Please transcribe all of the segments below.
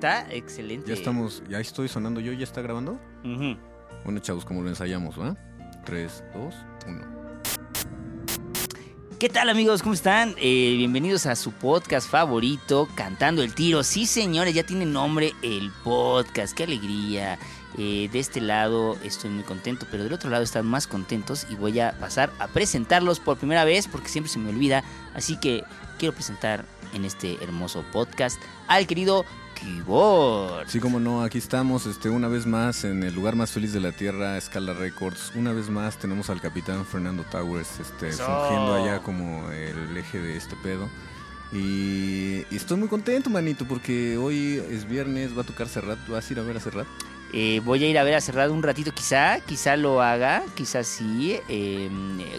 Está excelente. Ya estamos, ya estoy sonando yo, ¿ya está grabando? Bueno, chavos, como lo ensayamos, ¿va? 3, 2, 1. ¿Qué tal amigos? ¿Cómo están? Eh, bienvenidos a su podcast favorito, Cantando el Tiro. Sí, señores, ya tiene nombre el podcast. ¡Qué alegría! Eh, de este lado estoy muy contento, pero del otro lado están más contentos y voy a pasar a presentarlos por primera vez porque siempre se me olvida. Así que quiero presentar en este hermoso podcast al querido Keyboard. Sí, como no, aquí estamos este, una vez más en el lugar más feliz de la Tierra, Escala Records. Una vez más tenemos al capitán Fernando Towers este, Eso. fungiendo allá como el eje de este pedo. Y, y estoy muy contento, manito, porque hoy es viernes, va a tocar Serrat. ¿Vas a ir a ver a Serrat? Eh, voy a ir a ver a Cerrado un ratito, quizá, quizá lo haga, quizá sí. Eh,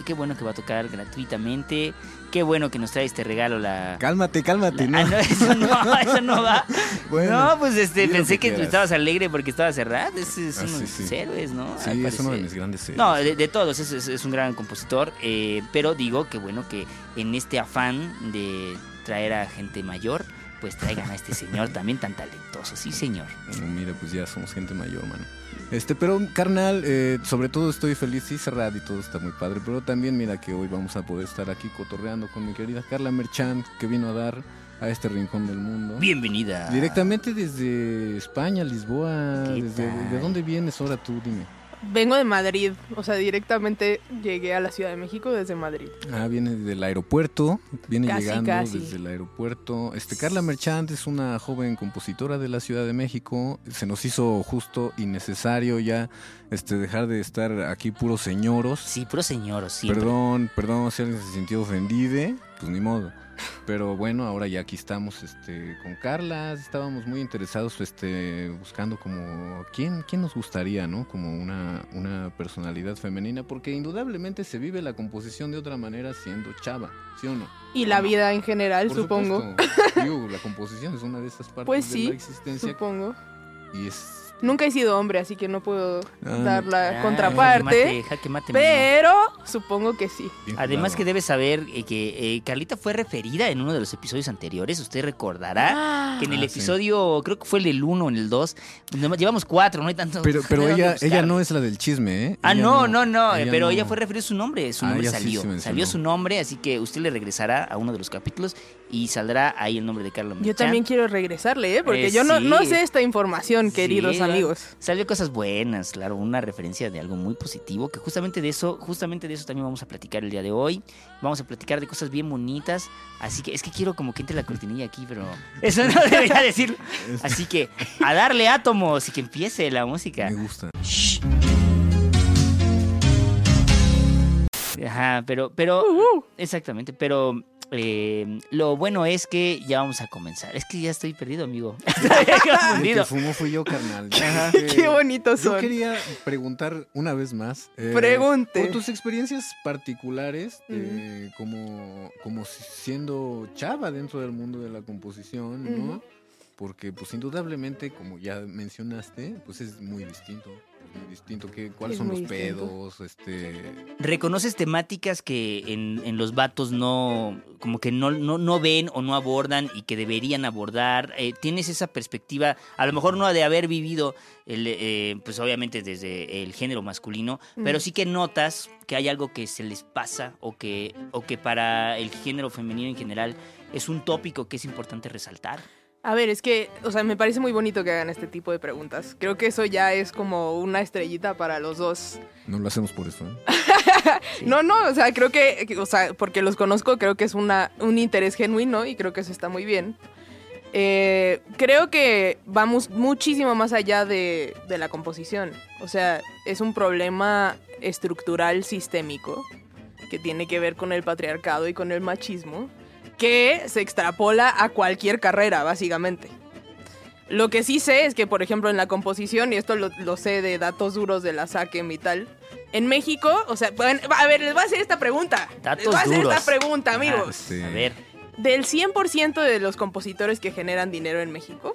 qué bueno que va a tocar gratuitamente. Qué bueno que nos trae este regalo la. Cálmate, cálmate, la- Ah, no, eso no, eso no va. Bueno, no, pues este, pensé que que, tú quieras. estabas alegre porque estaba cerrado. Es Ah, uno de sí, sí. héroes, ¿no? Sí, Al es uno de mis grandes series. No, de, de todos, es, es- es un gran compositor, eh, pero digo que bueno que en este afán de traer a gente mayor, pues traigan a este señor también tan talentoso, sí señor. No, mira, pues ya somos gente mayor, mano. Este, pero carnal, eh, sobre todo estoy feliz, sí, Serrat y todo está muy padre, pero también mira que hoy vamos a poder estar aquí cotorreando con mi querida Carla Merchant, que vino a dar a este rincón del mundo. Bienvenida. Directamente desde España, Lisboa. ¿Qué Desde? ¿De dónde vienes ahora tú? Dime. Vengo de Madrid, o sea, directamente llegué a la Ciudad de México desde Madrid. Ah, viene del aeropuerto, viene Casi, llegando casi. desde el aeropuerto. Este, Carla Merchant es una joven compositora de la Ciudad de México. Se nos hizo justo y necesario ya este, dejar de estar aquí puros señoros. Sí, puro señor, siempre. Perdón, perdón si alguien se sintió ofendido, pues ni modo. Pero bueno, ahora ya aquí estamos este, con Carla, estábamos muy interesados este, buscando como quién, quién nos gustaría, ¿no? Como una, una personalidad femenina, porque indudablemente se vive la composición de otra manera siendo chava, ¿sí o no? Y la No. vida en general, Por supongo. supuesto. Digo, la composición es una de esas partes Pues de la existencia Supongo. y es... Nunca he sido hombre, así que no puedo Ah, dar la Ah, contraparte. Jaque mate, jaque mate. Pero supongo que sí. Además que debes saber eh, que eh, Carlita fue referida en uno de los episodios anteriores, usted recordará. Ah, Que en el Ah, sí. episodio, creo que fue el del 1 o en el 2, nomás llevamos cuatro, no hay tanto. Pero, pero ella, ella no es la del chisme, ¿eh? Ah, Ella no, no, no, pero no- ella fue referida a su nombre, su Ah, nombre sí salió. salió su nombre, así que usted le regresará a uno de los capítulos y saldrá ahí el nombre de Carlos Yo también quiero regresarle, ¿eh? Porque Eh, yo no, sí. no sé esta información, queridos Sí, amigos. Salió cosas buenas, claro, una referencia de algo muy positivo, que justamente de eso, justamente de eso también vamos a platicar el día de hoy. Vamos a platicar de cosas bien bonitas, así que es que quiero como que entre la cortinilla aquí, pero eso no debería decirlo. Así que a darle átomos y que empiece la música. Me gusta. Ajá, pero, pero, Uh, uh. exactamente, pero eh, lo bueno es que ya vamos a comenzar. Es que ya estoy perdido, amigo. El que fumó fui yo, carnal. Qué bonitos Yo son. quería preguntar una vez más. eh, Pregunte. Por tus experiencias particulares, eh, como, como si- siendo chava dentro del mundo de la composición, ¿no? Porque, pues, indudablemente, como ya mencionaste, pues es muy distinto. Distinto. ¿Qué, ¿Cuáles Es son los distinto. pedos? Este, ¿Reconoces temáticas que en, en los vatos no, como que no, no, no ven o no abordan y que deberían abordar? Eh, ¿Tienes esa perspectiva, a lo mejor no de haber vivido, el, eh, pues obviamente desde el género masculino, pero Mm. sí que notas que hay algo que se les pasa o que, o que para el género femenino en general es un tópico que es importante resaltar? A ver, es que, o sea, me parece muy bonito que hagan este tipo de preguntas. Creo que eso ya es como una estrellita para los dos. no lo hacemos por eso, ¿eh? Sí. No, no, o sea, creo que, o sea, porque los conozco, creo que es una, un interés genuino y creo que eso está muy bien. Eh, creo que vamos muchísimo más allá de, de la composición. O sea, es un problema estructural sistémico que tiene que ver con el patriarcado y con el machismo, que se extrapola a cualquier carrera, básicamente. Lo que sí sé es que, por ejemplo, en la composición, y esto lo, lo sé de datos duros de la SACEM y tal, en México, o sea, bueno, a ver, les voy a hacer esta pregunta. Datos les voy a hacer duros. esta pregunta, amigos. A ver, Del 100% de los compositores que generan dinero en México,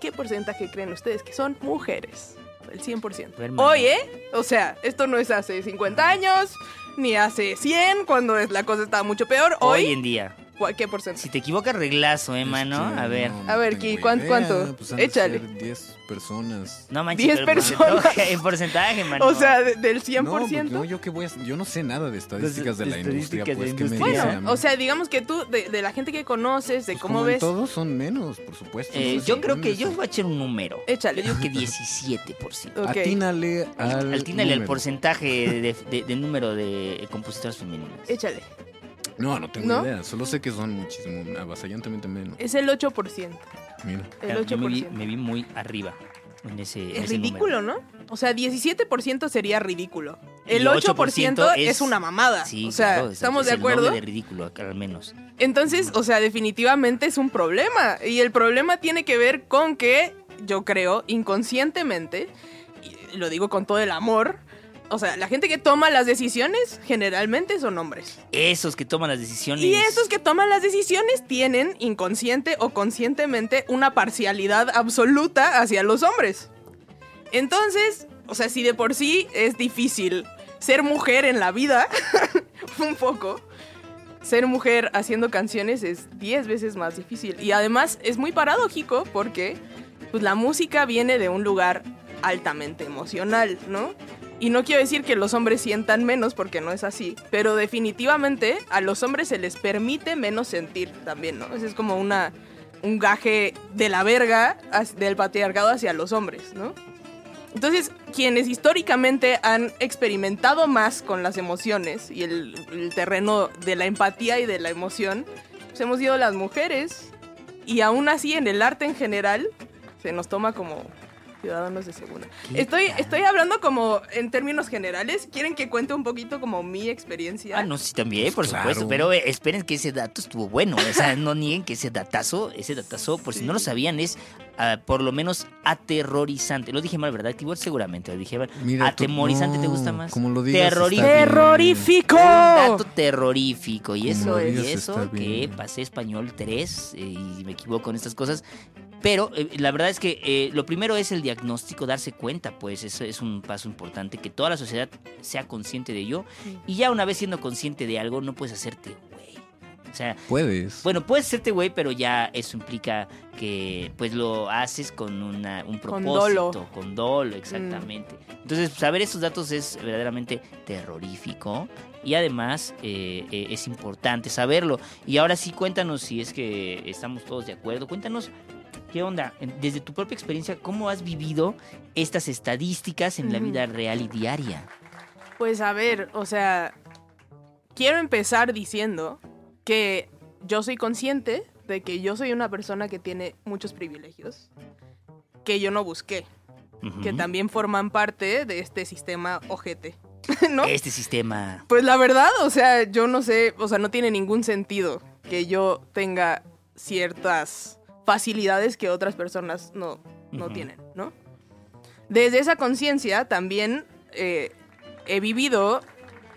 ¿qué porcentaje creen ustedes que son mujeres? El 100%. A ver, mano. Hoy, ¿eh? O sea, esto no es hace 50 años, ni hace 100, cuando es- la cosa estaba mucho peor. hoy Hoy, en día. ¿Cuál- ¿Qué porcentaje? Si te equivocas, reglazo, eh, mano. Este, A ver. no, no A ver, ¿qué- cuánto? pues han de Échale. ser 10 personas. No manches. 10 pero en personas. porcentaje- En porcentaje, mano. O sea, de- del No, 100%. pues, no, yo qué voy a- yo no sé nada de estadísticas de la industria, de pues la que industria. dice bueno, o sea, digamos que tú, de, de la gente que conoces, de Pues cómo como en ves. todos son menos, por supuesto. Eh, no sé yo si creo que yo voy a echar un número. Échale. Yo digo que 17%. Ok. Atínale al Altínale al porcentaje de número de compositoras femeninas. Échale. No, no tengo ¿No? idea. Solo sé que son muchísimo, avasallantemente menos. Es el 8%. Mira. El Claro, 8%. yo me vi, me vi muy arriba en ese en Es ese ridículo, número. ¿no? O sea, 17% sería ridículo. El 8% es, es- una mamada. Sí, o sea, claro, ¿estamos es de acuerdo? de ridículo, al menos. Entonces, o sea, definitivamente es un problema. Y el problema tiene que ver con que, yo creo, inconscientemente, y lo digo con todo el amor, o sea, la gente que toma las decisiones generalmente son hombres. Esos que toman las decisiones. Y esos que toman las decisiones tienen, inconsciente o conscientemente, una parcialidad absoluta hacia los hombres. Entonces, o sea, si de por sí es difícil ser mujer en la vida, un poco, ser mujer haciendo canciones es 10 veces más difícil. Y además es muy paradójico porque pues, la música viene de un lugar altamente emocional, ¿no? Y no quiero decir que los hombres sientan menos porque no es así, pero definitivamente a los hombres se les permite menos sentir también, ¿no? Ese es como una un gaje de la verga del patriarcado hacia los hombres, ¿no? Entonces, quienes históricamente han experimentado más con las emociones y el, el terreno de la empatía y de la emoción, pues hemos sido las mujeres. Y aún así, en el arte en general, se nos toma como ciudadanos de segunda. ¿Qué Estoy, tal? estoy hablando como en términos generales. ¿Quieren que cuente un poquito como mi experiencia? Ah, no, sí, también, por Claro. supuesto. Pero eh, esperen que ese dato estuvo bueno. O sea, no nieguen que ese datazo, ese datazo, por si no lo sabían, es ah, por lo menos aterrorizante. Lo dije mal, ¿verdad? Igual seguramente lo dije mal. Mira, tú- Atemorizante, ¿te gusta más? Como lo digas. ¡Terrorífico! Un dato terrorífico. Y Como eso, y eso que pasé español 3 eh, y me equivoco en estas cosas. Pero eh, la verdad es que eh, lo primero es el diagnóstico, darse cuenta, pues eso es un paso importante, que toda la sociedad sea consciente de ello. Sí. Y ya una vez siendo consciente de algo, no puedes hacerte güey. O sea, Puedes. bueno, puedes hacerte güey, pero ya eso implica que pues lo haces con una, un Con propósito, dolo. con dolo, exactamente. Entonces, saber esos datos es verdaderamente terrorífico y además eh, eh, es importante saberlo. Y ahora sí, cuéntanos si es que estamos todos de acuerdo. Cuéntanos qué onda, desde tu propia experiencia, cómo has vivido estas estadísticas en la vida real y diaria. Pues a ver, o sea, quiero empezar diciendo que yo soy consciente de que yo soy una persona que tiene muchos privilegios que yo no busqué, que también forman parte de este sistema ojete, ¿no? Este sistema. Pues la verdad, o sea, yo no sé, o sea, no tiene ningún sentido que yo tenga ciertas facilidades que otras personas no, no tienen, ¿no? Desde esa conciencia también eh, he vivido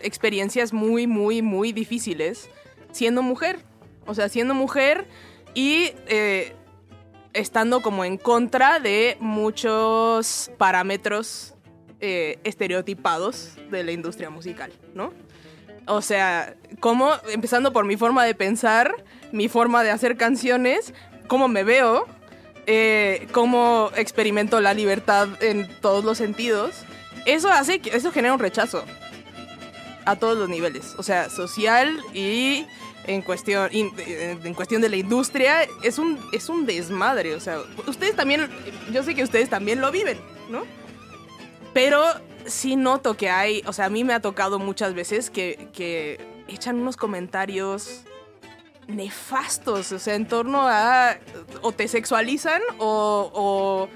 experiencias muy, muy, muy difíciles siendo mujer. O sea, siendo mujer y eh, estando como en contra de muchos parámetros eh, estereotipados de la industria musical, ¿no? O sea, como, empezando por mi forma de pensar, mi forma de hacer canciones, cómo me veo, eh, cómo experimento la libertad en todos los sentidos, eso hace que, eso genera un rechazo a todos los niveles, o sea, social y en cuestión, en en cuestión de la industria, es un, es un desmadre, o sea, ustedes también, yo sé que ustedes también lo viven, ¿no? Pero sí noto que hay, o sea, a mí me ha tocado muchas veces que, que echan unos comentarios nefastos, o sea, en torno a o te sexualizan o, o,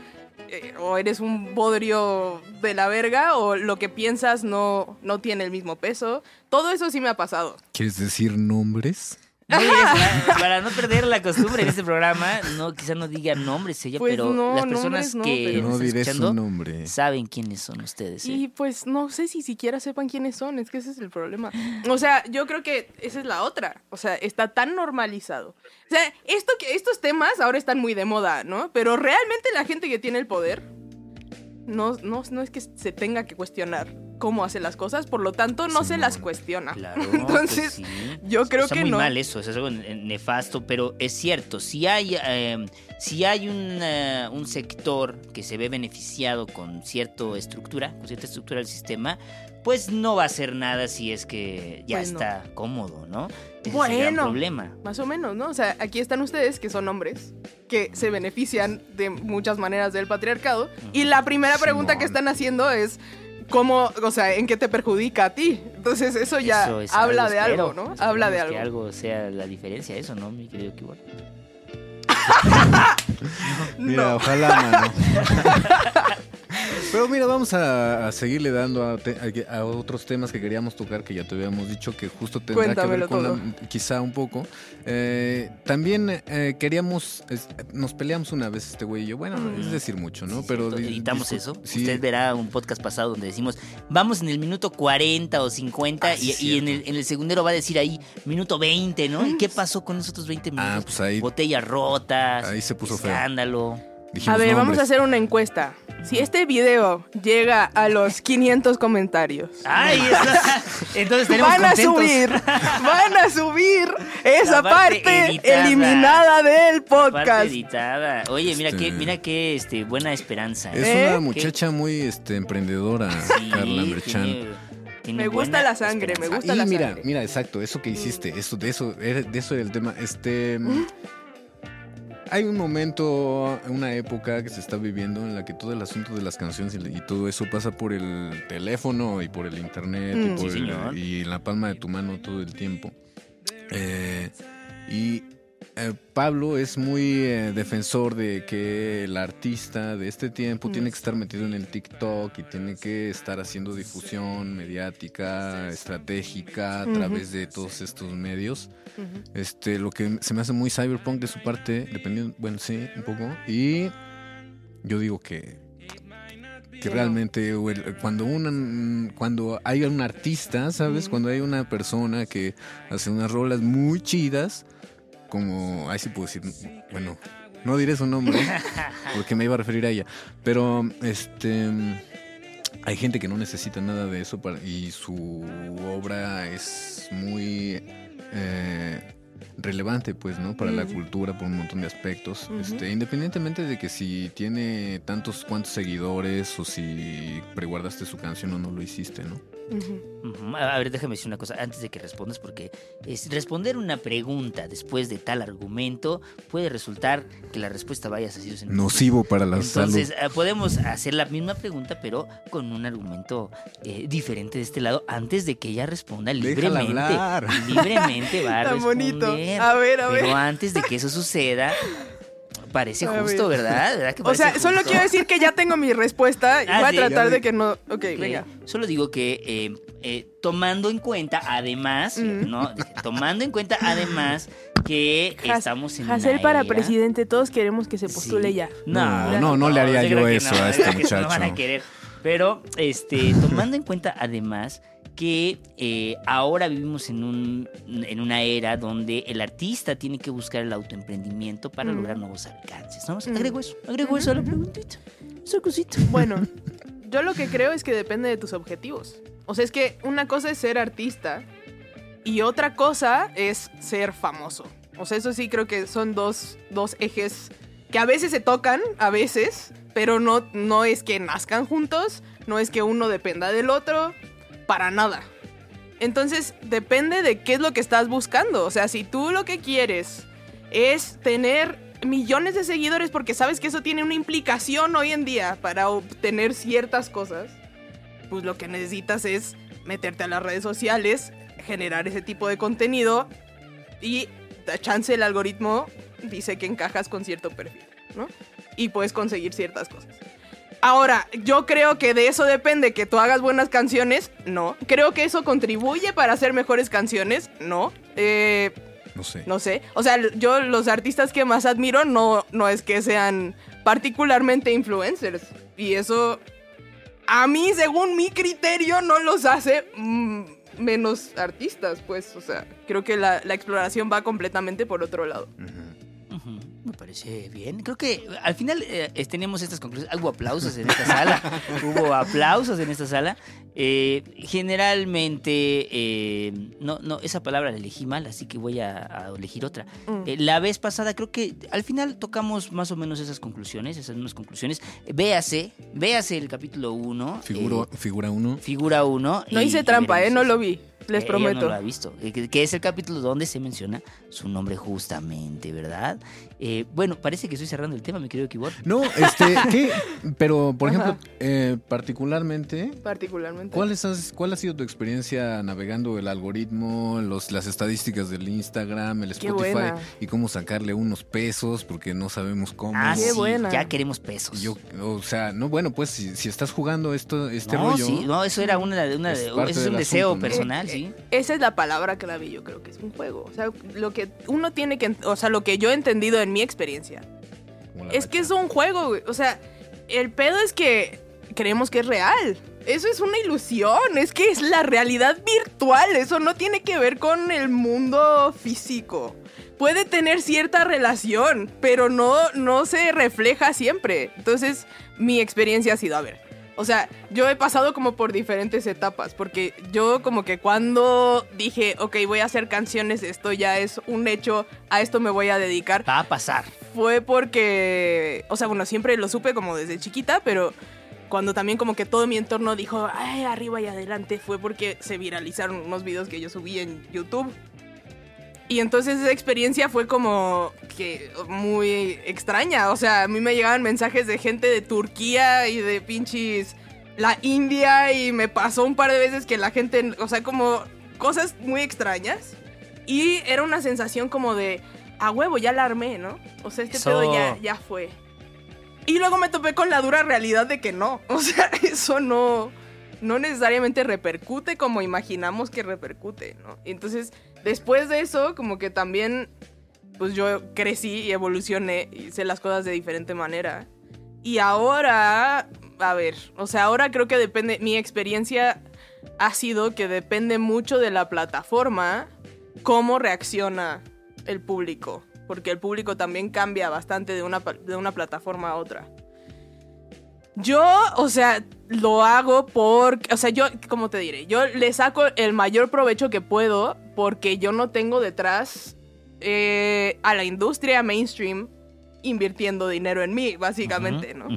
eh, o eres un bodrio de la verga o lo que piensas no, no tiene el mismo peso. Todo eso sí me ha pasado. ¿Quieres decir nombres? Para, para no perder la costumbre en este programa, no, quizá no diga nombres ella, Pues pero no, las personas no, que No están diré escuchando su nombre. saben quiénes son ustedes. ¿eh? Y pues no sé si siquiera sepan quiénes son, es que ese es el problema. O sea, yo creo que esa es la otra. O sea, está tan normalizado. O sea, esto que, estos temas ahora están muy de moda, ¿no? Pero realmente la gente que tiene el poder no, no, no es que se tenga que cuestionar cómo hace las cosas, por lo tanto no se las cuestiona. Claro. Entonces, pues sí. yo creo Está que muy no. mal eso, es algo ne- nefasto, pero es cierto, si hay, eh, si hay un, eh, un sector que se ve beneficiado con cierta estructura, con cierta estructura del sistema, pues no va a hacer nada si es que ya Pues no. está cómodo, ¿no? Ese es el gran Bueno. problema. Más o menos, ¿no? O sea, aquí están ustedes, que son hombres, que se benefician de muchas maneras del patriarcado. Y la primera pregunta que están haciendo es, ¿cómo, o sea, en qué te perjudica a ti? Entonces eso ya Eso es habla de espero. algo, ¿no? Habla de algo. Que algo sea la diferencia, eso, ¿no, mi querido Kibor? Mira, No. ojalá, mano. Pero mira, vamos a, a seguirle dando a, te- a- a otros temas que queríamos tocar, que ya te habíamos dicho que justo tendrá Cuéntamelo que ver con la- quizá un poco. Eh, también eh, queríamos, es- nos peleamos una vez este güey y yo, bueno, Mm. es decir mucho, ¿no? Sí, Pero editamos eso. Sí, Usted verá un podcast pasado donde decimos, vamos en el minuto 40 o 50 Ah, y, y en, el, en el segundero va a decir ahí minuto 20, ¿no? ¿Y qué pasó con esos otros 20 minutos? Ah, pues ahí, Botellas rotas, ahí se puso feo. Dijimos A ver, vamos a hacer una encuesta. Si este video llega a los 500 comentarios, ¡Ay! Entonces tenemos van a contentos. subir, van a subir esa La parte parte, editada. eliminada del Parte podcast. editada. Oye, mira Este- qué, mira qué este, buena esperanza. Es ¿Eh? una muchacha muy este, emprendedora, Sí, Carla Merchan. tiene- Me gusta la sangre, me gusta y la mira, sangre. mira, exacto, eso que hiciste, eso, de eso, era- de eso era el tema. Este, hay un momento, una época que se está viviendo en la que todo el asunto de las canciones y, y todo eso pasa por el teléfono y por el internet Mm. y, por Sí, el- señor. y en la palma de tu mano todo el tiempo. Eh, y eh, Pablo es muy eh, defensor de que el artista de este tiempo tiene que estar metido en el TikTok y tiene que estar haciendo difusión mediática, estratégica a través de todos estos medios. Este, lo que se me hace muy cyberpunk de su parte, dependiendo, bueno, sí, un poco. Y yo digo que que realmente cuando una, cuando hay un artista, ¿sabes? Cuando hay una persona que hace unas rolas muy chidas, como, ahí sí puedo decir, bueno, no diré su nombre porque me iba a referir a ella, pero este hay gente que no necesita nada de eso para, y su obra es muy eh, relevante, pues, ¿no? Para la cultura por un montón de aspectos. Este, independientemente de que si tiene tantos cuantos seguidores o si preguardaste su canción o no lo hiciste, ¿no? A ver, déjame decir una cosa antes de que respondas, porque es, responder una pregunta después de tal argumento puede resultar que la respuesta vaya así. Nocivo para la Entonces, salud. eh, podemos hacer la misma pregunta, pero con un argumento eh, diferente de este lado, antes de que ella responda Déjala libremente. hablar. Libremente va a Tan responder. bonito. A ver, a ver. Pero antes de que eso suceda, parece justo, ver. ¿verdad? ¿Verdad que O sea, solo quiero decir que ya tengo mi respuesta y Ah, voy a sí. tratar de que no... Ok, Ok, venga. Solo digo que eh, eh, tomando en cuenta, además, Mm. ¿no? Tomando en cuenta, además, que Has- estamos en Hacer para era- presidente, todos queremos que se postule Sí. ya. No, no, no le haría yo eso no, a este que no van a muchacho. querer. Pero, este, tomando en cuenta, además, que eh, ahora vivimos en, un, en una era donde el artista tiene que buscar el autoemprendimiento para Mm. lograr nuevos alcances. ¿no? Mm. Agrego eso, agrego eso a la preguntita. Esa cosita. Bueno, yo lo que creo es que depende de tus objetivos. O sea, es que una cosa es ser artista y otra cosa es ser famoso. O sea, eso sí creo que son dos, dos ejes que a veces se tocan, a veces, pero no, no es que nazcan juntos, no es que uno dependa del otro, para nada. Entonces, depende de qué es lo que estás buscando. O sea, si tú lo que quieres es tener millones de seguidores porque sabes que eso tiene una implicación hoy en día para obtener ciertas cosas, pues lo que necesitas es meterte a las redes sociales, generar ese tipo de contenido y chance el algoritmo dice que encajas con cierto perfil, ¿no? Y puedes conseguir ciertas cosas. Ahora, yo creo que de eso depende que tú hagas buenas canciones, no. Creo que eso contribuye para hacer mejores canciones, no. Eh, No sé. no sé. O sea, yo los artistas que más admiro no, no es que sean particularmente influencers. Y eso, a mí, según mi criterio, no los hace mm, menos artistas, pues. O sea, creo que la, la exploración va completamente por otro lado. Parece bien. Creo que al final eh, eh, tenemos estas conclusiones. Hubo aplausos en esta sala. Hubo aplausos en esta sala. Eh, generalmente, eh, no, no, esa palabra la elegí mal, así que voy a, a elegir otra. Mm. Eh, la vez pasada creo que al final tocamos más o menos esas conclusiones, esas mismas conclusiones. Véase, véase el capítulo 1. Figuro, figura uno. figura 1. No hice trampa, ¿eh? No lo vi. Les Ella prometo. no lo ha visto. Eh, Que, es el capítulo donde se menciona su nombre justamente, ¿verdad? Eh, bueno, parece que estoy cerrando el tema, mi querido Kibor. No, este, ¿qué? Pero, por Ajá. ejemplo, eh, particularmente, Particularmente. ¿cuál, es- ¿cuál ha sido tu experiencia navegando el algoritmo, los, las estadísticas del Instagram, el Spotify y cómo sacarle unos pesos porque no sabemos cómo? Ah, Qué sí, buena. ya queremos pesos. Yo, o sea, no, bueno, pues si, si estás jugando esto, este no, rollo, sí, no, eso era una, una Es eso un deseo asunto, ¿no? personal, Eh, sí. eh, Esa es la palabra clave, yo creo que es un juego. O sea, lo que uno tiene que, o sea, lo que yo he entendido en mi experiencia, es que es un juego, güey. O sea, el pedo es que creemos que es real. Eso es una ilusión, es que es la realidad virtual, eso no tiene que ver con el mundo físico. Puede tener cierta relación, pero no, no se refleja siempre. Entonces, mi experiencia ha sido, a ver, o sea, yo he pasado como por diferentes etapas, porque yo como que cuando dije, ok, voy a hacer canciones, esto ya es un hecho, a esto me voy a dedicar, Va a pasar. fue porque, o sea, bueno, siempre lo supe como desde chiquita, pero cuando también como que todo mi entorno dijo, ay, arriba y adelante, fue porque se viralizaron unos videos que yo subí en YouTube. Y entonces esa experiencia fue como que muy extraña. O sea, a mí me llegaban mensajes de gente de Turquía y de pinches la India y me pasó un par de veces que la gente, o sea, como cosas muy extrañas. Y era una sensación como de, a huevo, ya la armé, ¿no? O sea, este Eso. pedo ya, ya fue. Y luego me topé con la dura realidad de que no. O sea, eso no, no necesariamente repercute como imaginamos que repercute, ¿no? Entonces, después de eso, como que también, pues yo crecí y evolucioné y hice las cosas de diferente manera. Y ahora, a ver, o sea, ahora creo que depende, mi experiencia ha sido que depende mucho de la plataforma cómo reacciona el público. Porque el público también cambia bastante de una, de una plataforma a otra. Yo, o sea, lo hago porque, o sea, yo, ¿cómo te diré? Yo le saco el mayor provecho que puedo porque yo no tengo detrás eh, a la industria mainstream invirtiendo dinero en mí, básicamente, ¿no?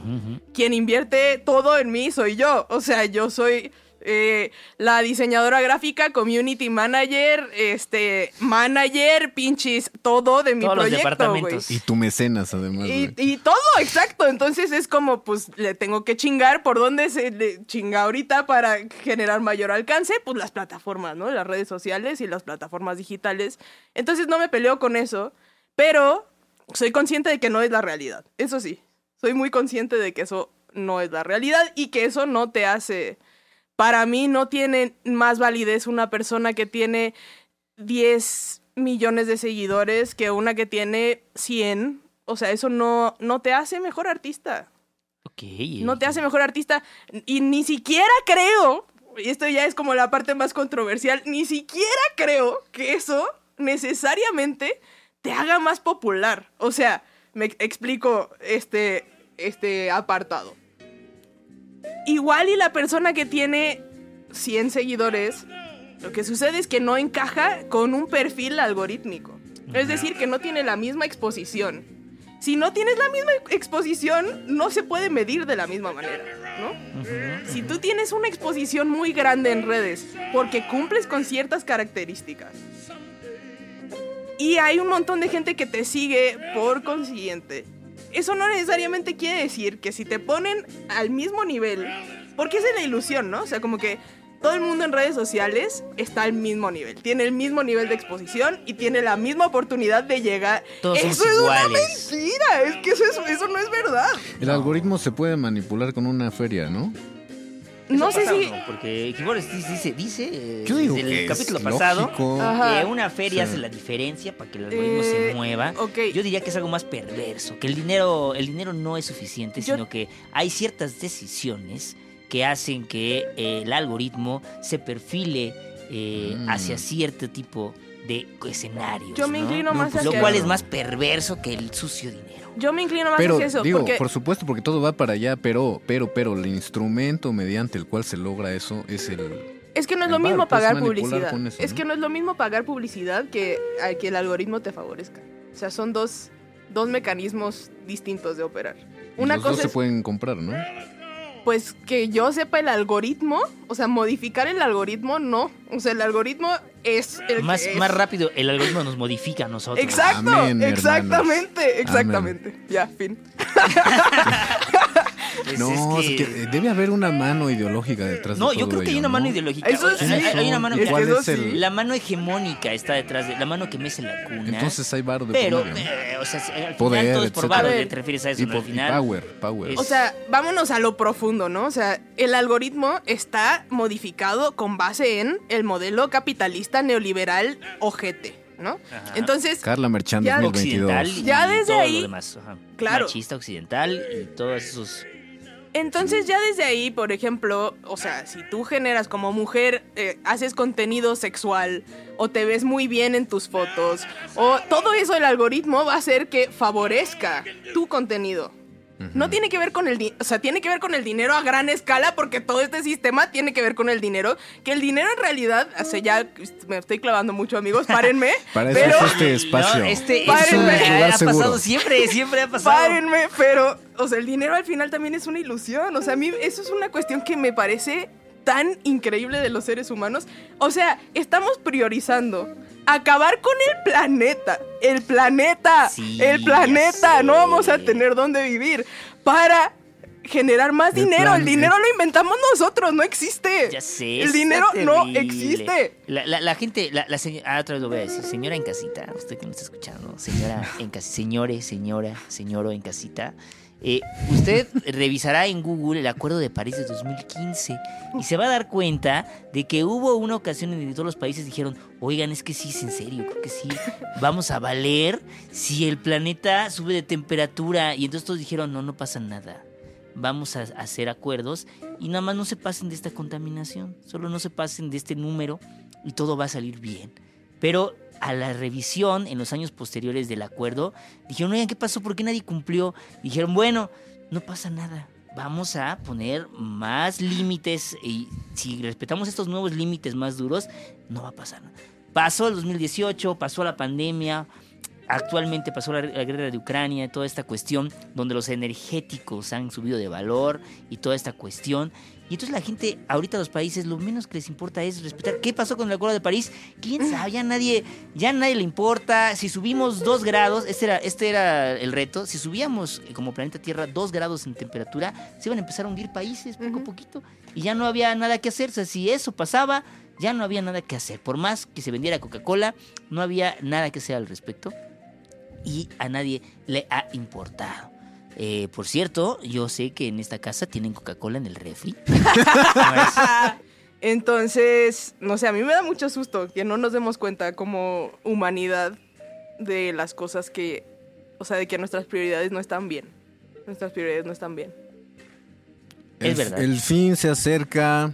quien invierte todo en mí soy yo. O sea, yo soy eh, la diseñadora gráfica, community manager, este, manager, pinches, todo de mi Todos los proyecto, departamentos. güey. Y tu mecenas, además. Y, y todo, exacto. Entonces es como, pues, le tengo que chingar por dónde se le chinga ahorita para generar mayor alcance, pues las plataformas, ¿no? Las redes sociales y las plataformas digitales. Entonces no me peleo con eso, pero soy consciente de que no es la realidad. Eso sí, soy muy consciente de que eso no es la realidad y que eso no te hace... Para mí no tiene más validez una persona que tiene 10 millones de seguidores que una que tiene 100. O sea, eso no, no te hace mejor artista. Ok. No te hace mejor artista. Y ni siquiera creo, y esto ya es como la parte más controversial, ni siquiera creo que eso necesariamente te haga más popular. O sea, me explico este, este apartado. Igual y la persona que tiene 100 seguidores, lo que sucede es que no encaja con un perfil algorítmico. Es decir, que no tiene la misma exposición. Si no tienes la misma exposición, no se puede medir de la misma manera, ¿no? Si tú tienes una exposición muy grande en redes porque cumples con ciertas características y hay un montón de gente que te sigue por consiguiente, eso no necesariamente quiere decir que si te ponen al mismo nivel, porque esa es la ilusión, ¿no? O sea, como que todo el mundo en redes sociales está al mismo nivel, tiene el mismo nivel de exposición y tiene la misma oportunidad de llegar. Todos eso somos es iguales. una mentira, es que eso, es- eso no es verdad. El algoritmo se puede manipular con una feria, ¿no? No ¿Eso sé si... no? Porque Kibor dice, dice eh, Yo digo desde que el capítulo es pasado lógico. Ajá. que una feria Sí. hace la diferencia para que el algoritmo Eh, se mueva. ok. Yo diría que es algo más perverso, que el dinero, el dinero no es suficiente, Yo- sino que hay ciertas decisiones que hacen que eh, el algoritmo se perfile eh, Mm. hacia cierto tipo de escenarios. Yo me ¿no? inclino No, más pues, Lo hacia cual eso. es más perverso que el sucio dinero. Yo me inclino más Pero, hacia eso. digo, porque por supuesto, porque todo va para allá, pero, pero, pero, el instrumento mediante el cual se logra eso es el... Es que no es El lo mismo bar, puedes pagar manipular publicidad. eso, Es ¿no? que no es lo mismo pagar publicidad que a que el algoritmo te favorezca. O sea, son dos, dos mecanismos distintos de operar. Una los dos cosa se es, pueden comprar, ¿no? Pues, que yo sepa el algoritmo, o sea, modificar el algoritmo, no. O sea, el algoritmo es el Más, que es. más rápido, el algoritmo nos modifica a nosotros. Exacto, Amén, exactamente, hermanos. exactamente. Ya, fin. Pues no, es es que- que debe haber una mano ideológica detrás No, de yo todo creo que hay ello, una ¿no? mano ideológica. Eso Hay- sí. hay, hay una mano que ¿Cuál es el-. La mano hegemónica está detrás de la mano que mece la cuna. Entonces hay varo de pero, eh, o sea, al final Poder, todo es por te refieres a eso, y, ¿no? Al y final. power, power. es- O sea, vámonos a lo profundo, ¿no? O sea, el algoritmo está modificado con base en el modelo capitalista neoliberal ojete, ¿no? Ajá. Entonces, Carla Merchán Ya- 2022. occidental y Ya desde todo ahí, lo demás. ajá. claro. Machista occidental y todos esos. Entonces ya desde ahí, por ejemplo, o sea, si tú generas como mujer, eh, haces contenido sexual o te ves muy bien en tus fotos, o todo eso el algoritmo va a hacer que favorezca tu contenido. No tiene que ver con el dinero, o sea, tiene que ver con el dinero a gran escala porque todo este sistema tiene que ver con el dinero, que el dinero en realidad, o sea, ya me estoy clavando mucho, amigos, párenme, Para eso pero es este espacio. No, este Párenme. eso Es un lugar ha seguro. pasado siempre, siempre ha pasado. párenme, pero, o sea, el dinero al final también es una ilusión, o sea, a mí eso es una cuestión que me parece tan increíble de los seres humanos, o sea, estamos priorizando acabar con el planeta, el planeta, Sí, el planeta, no vamos a tener dónde vivir para generar más El dinero, plan- el dinero lo inventamos nosotros, no existe. Ya sé. El dinero no existe. La, la- la gente, la, la señora, ah, otra vez lo voy a decir, señora en casita, usted que me está escuchando, señora en casita, señores, señora, señoro en casita, eh, usted revisará en Google el Acuerdo de París de 2015 y se va a dar cuenta de que hubo una ocasión en que todos los países dijeron, oigan, es que sí, es en serio, creo que sí, vamos a valer si el planeta sube de temperatura y entonces todos dijeron, no, no pasa nada vamos a hacer acuerdos y nada más no se pasen de esta contaminación, solo no se pasen de este número y todo va a salir bien. Pero a la revisión en los años posteriores del acuerdo, dijeron, oigan, ¿qué pasó? ¿Por qué nadie cumplió? Dijeron, bueno, no pasa nada. Vamos a poner más límites y si respetamos estos nuevos límites más duros, no va a pasar. Pasó el 2018, pasó la pandemia, Actualmente pasó la, la guerra de Ucrania, toda esta cuestión donde los energéticos han subido de valor y toda esta cuestión. Y entonces la gente, ahorita los países, lo menos que les importa es respetar. ¿Qué pasó con el Acuerdo de París? ¿Quién sabe? Ya nadie, ya nadie le importa. Si subimos dos grados, este era, este era el reto, si subíamos eh, como planeta Tierra dos grados en temperatura, se iban a empezar a hundir países poco a Ujú. poquito. Y ya no había nada que hacer. O sea, si eso pasaba, ya no había nada que hacer. Por más que se vendiera Coca-Cola, no había nada que hacer al respecto y a nadie le ha importado. Eh, por cierto, yo sé que en esta casa tienen Coca-Cola en el refri. Entonces, no sé, a mí me da mucho susto que no nos demos cuenta como humanidad de las cosas que, o sea, de que nuestras prioridades no están bien. Nuestras prioridades no están bien. Es el, verdad. El fin se acerca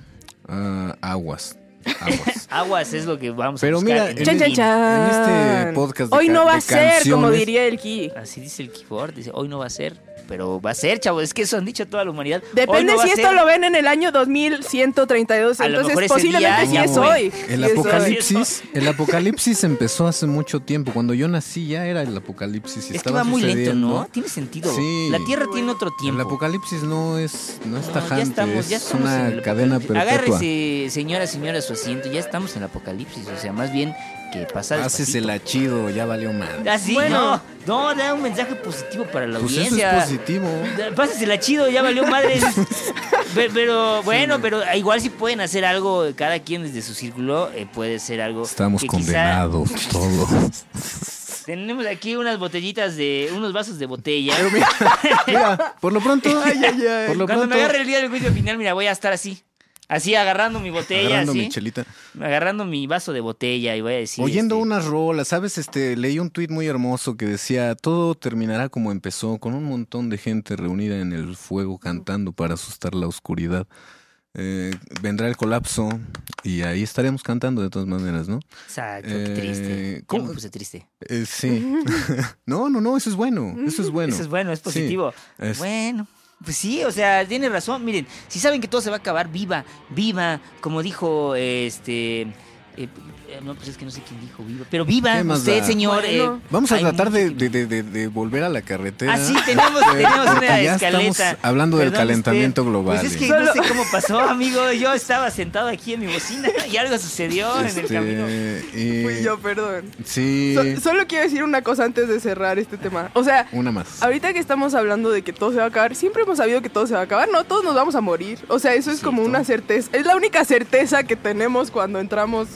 a aguas. Aguas. Aguas es lo que vamos a Pero buscar. mira, en el Chan, chan, en este podcast de Hoy no va a ser, como diría el Ki. Así dice el keyboard, dice, hoy no va a ser, pero va a ser, chavo, es que eso han dicho toda la humanidad. Depende no si a esto ser. lo ven en el año 2132, A lo entonces mejor ese posiblemente día sí es hoy. El es apocalipsis, el apocalipsis empezó hace mucho tiempo. Cuando yo nací ya era el apocalipsis. y Es que estaba va muy lento. ¿no? Tiene sentido. Sí. La Tierra tiene otro El tiempo. apocalipsis no es, no es No, tajante, ya estamos, ya es estamos en una el cadena perpetua. Agárrese, señora, señora, su asiento. Ya estamos en el apocalipsis. O sea, más bien que pasa Hácese despacito. la chido, ya valió mal. Ah, Bueno. no, no, da un mensaje positivo para la Pues eso audiencia. es positivo. Pásasela chido, ya valió madre. Pe- pero, bueno, pero igual si pueden hacer algo, cada quien desde su círculo, eh, puede ser algo. Estamos que quizá- condenados todos. Tenemos aquí unas botellitas de. unos vasos de botella. Mira, por lo pronto, por lo Cuando pronto, me agarre el día del juicio final, mira, voy a estar así. Así agarrando mi botella, agarrando así. mi chelita. agarrando mi vaso de botella y voy a decir. Oyendo este, unas rolas, ¿sabes? Este, leí un tuit muy hermoso que decía, todo terminará como empezó, con un montón de gente reunida en el fuego cantando para asustar la oscuridad. eh, vendrá el colapso y ahí estaremos cantando de todas maneras, ¿no? Exacto, qué triste. Eh, ¿cómo? me puse triste. Eh, sí. no, no, no, eso es bueno, eso es bueno. Eso es bueno, es Sí, positivo. es- Bueno, pues sí, o sea, tiene razón. Miren, si saben que todo se va a acabar, viva, viva, como dijo este. Eh, eh, no, pues es que no sé quién dijo viva, pero viva ¿Qué más usted, da? señor. eh. Vamos a tratar de, mucho que- de- de- de volver a la carretera. Ah, sí, tenemos, Eh, una ya escaleta. estamos hablando del calentamiento usted. global. Pues es que eh. no sé cómo pasó, amigo. Yo estaba sentado aquí en mi bocina y algo sucedió en el Este, camino. Fui yo, perdón. Sí, So- solo quiero decir una cosa antes de cerrar este tema. O sea, una más. ahorita que estamos hablando de que todo se va a acabar, siempre hemos sabido que todo se va a acabar. No, todos nos vamos a morir. O sea, eso es Sí, como todo. una certeza. Es la única certeza que tenemos cuando entramos.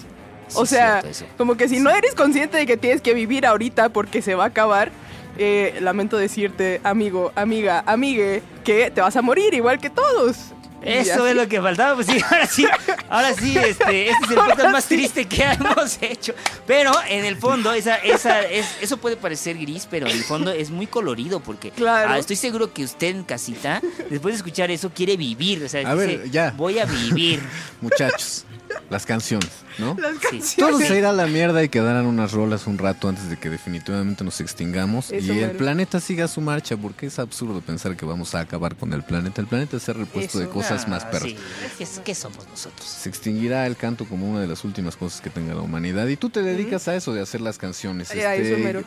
Sí, o sea, como que si no eres consciente de que tienes que vivir ahorita porque se va a acabar, eh, lamento decirte, amigo, amiga, amigue, que te vas a morir igual que todos. Eso es lo que faltaba, pues sí, ahora sí, ahora sí, este, este es el podcast más sí. triste que hemos hecho. Pero en el fondo, esa, esa, es, eso puede parecer gris, pero en el fondo es muy colorido porque Claro. ah, estoy seguro que usted en casita, después de escuchar eso, quiere vivir. O sea, A dice, ver, ya. voy a vivir. Muchachos, las canciones, ¿no? Las canciones. Todos se irá a la mierda y quedarán unas rolas un rato antes de que definitivamente nos extingamos Eso y el mero. planeta siga su marcha, porque es absurdo pensar que vamos a acabar con el planeta. El planeta es el repuesto de cosas más Ah, perras. sí, ¿qué, qué somos nosotros? Se extinguirá el canto como una de las últimas cosas que tenga la humanidad. Y tú te dedicas a eso, de hacer las canciones. Ya, Este, eso mero.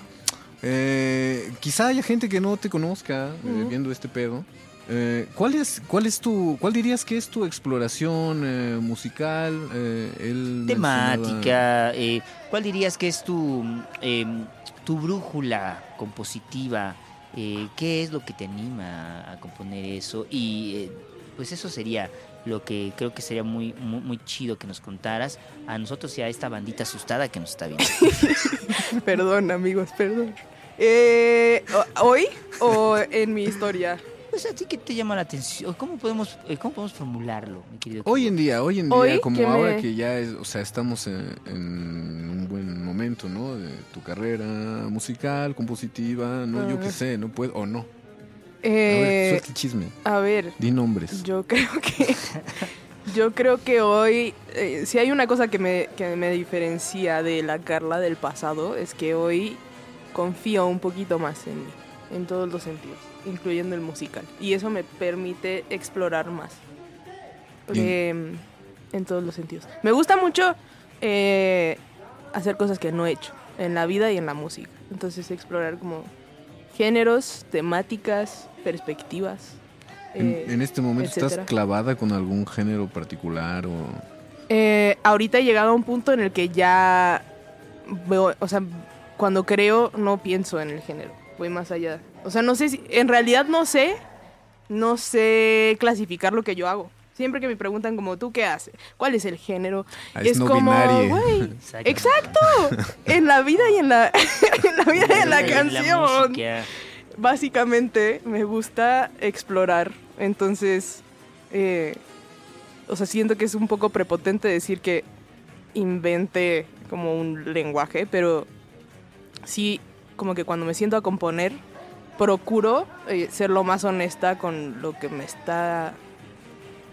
eh, quizá haya gente que no te conozca eh, viendo este pedo. Eh, ¿cuál, es, ¿Cuál es tu, cuál dirías que es tu exploración eh, musical? Eh, él mencionaba- Temática, eh, ¿cuál dirías que es tu, eh, tu brújula compositiva? Eh, ¿Qué es lo que te anima a componer eso? Y eh, pues eso sería lo que creo que sería muy, muy, muy chido que nos contaras a nosotros y a esta bandita asustada que nos está viendo. Perdón, amigos, perdón. Eh, ¿Hoy o en mi historia? Pues a ti qué te llama la atención, ¿cómo podemos, eh, cómo podemos formularlo, mi querido? Hoy en día, hoy en día, Hoy como que me- ahora que ya es, o sea, estamos en, en un buen momento, ¿no? De tu carrera musical, compositiva, no, yo qué Ah. sé, no puedo, o no. A Eh, ver, suelta el chisme, a ver, di nombres. yo creo que yo creo que hoy eh, si hay una cosa que me, que me diferencia de la Carla del pasado es que hoy confío un poquito más en mí, en todos los sentidos, incluyendo el musical. Y eso me permite explorar más. Eh, en todos los sentidos. Me gusta mucho eh, hacer cosas que no he hecho en la vida y en la música. Entonces explorar como géneros, temáticas, perspectivas. eh, en, en este momento estás clavada con algún género particular o... Eh, ahorita he llegado a un punto en el que ya veo, o sea, cuando creo no pienso en el género, voy más allá. O sea, no sé si, en realidad no sé, no sé clasificar lo que yo hago. Siempre que me preguntan como, ¿tú qué haces? ¿Cuál es el género? Ah, es es no como, güey, Exacto. en la vida y en la, en la vida y en la canción. música. Básicamente me gusta explorar, entonces, eh, o sea, siento que es un poco prepotente decir que invente como un lenguaje, pero sí, como que cuando me siento a componer, procuro eh, ser lo más honesta con lo que me está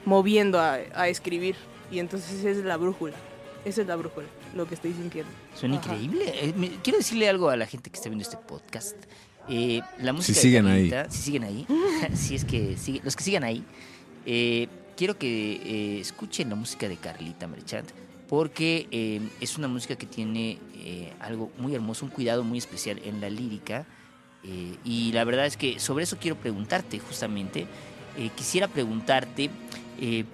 moviendo a, a escribir. Y entonces esa es la brújula, esa es la brújula, lo que estoy sintiendo. Suena Ajá. increíble. Eh, me- quiero decirle algo a la gente que está viendo este podcast. Eh, la música de siguen ahí. Si siguen ahí. si es que sigue- los que sigan ahí. eh, quiero que eh, escuchen la música de Carlita Merchant. Porque eh, es una música que tiene eh, algo muy hermoso, un cuidado muy especial en la lírica. eh, y la verdad es que sobre eso quiero preguntarte justamente. Eh, quisiera preguntarte,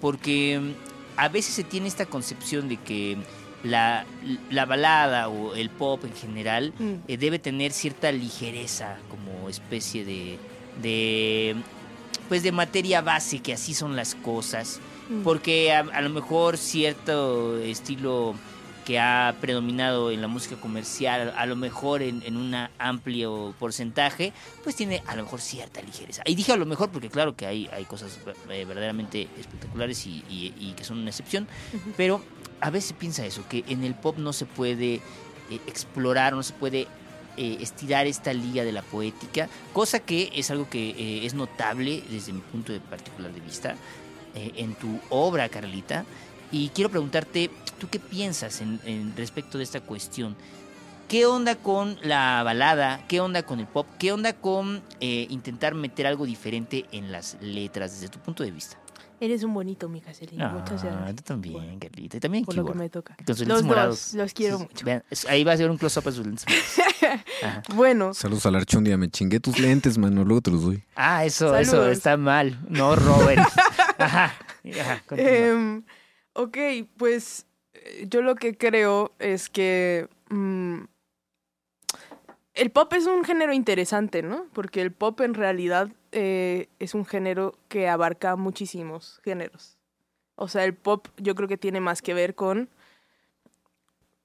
porque mm, a veces se tiene esta concepción de que la, la balada o el pop en general Mm. debe tener cierta ligereza como especie de, de pues de materia base que así son las cosas. Porque a, a lo mejor cierto estilo que ha predominado en la música comercial, a lo mejor en, en un amplio porcentaje, pues tiene a lo mejor cierta ligereza. Y dije a lo mejor porque claro que hay, hay cosas eh, verdaderamente espectaculares y, y- y que son una excepción, pero a veces piensa eso, que en el pop no se puede eh, explorar, no se puede eh, estirar esta liga de la poética, cosa que es algo que eh, es notable desde mi punto de particular de vista. Eh, en tu obra, Carlita. Y quiero preguntarte, ¿tú qué piensas en, en respecto de esta cuestión? ¿Qué onda con la balada? ¿Qué onda con el pop? ¿Qué onda con eh, intentar meter algo diferente en las letras desde tu punto de vista? Eres un bonito, mi Caselina. Muchas Ah, gracias. tú también, Carlita. Y también Por lo que me toca. Con sus Los lentes morados. dos, los quiero mucho. vean, ahí va a ser un close-up a sus lentes morados. Bueno, Saludos al Archón, día me chingué tus lentes, mano, luego te los doy. Ah, eso, eso está mal. No, Robert. Ajá. Ajá, continúa. Em, ok, pues eh, yo lo que creo es que mm, el pop es un género interesante, ¿no? Porque el pop en realidad eh, es un género que abarca muchísimos géneros. O sea, el pop yo creo que tiene más que ver con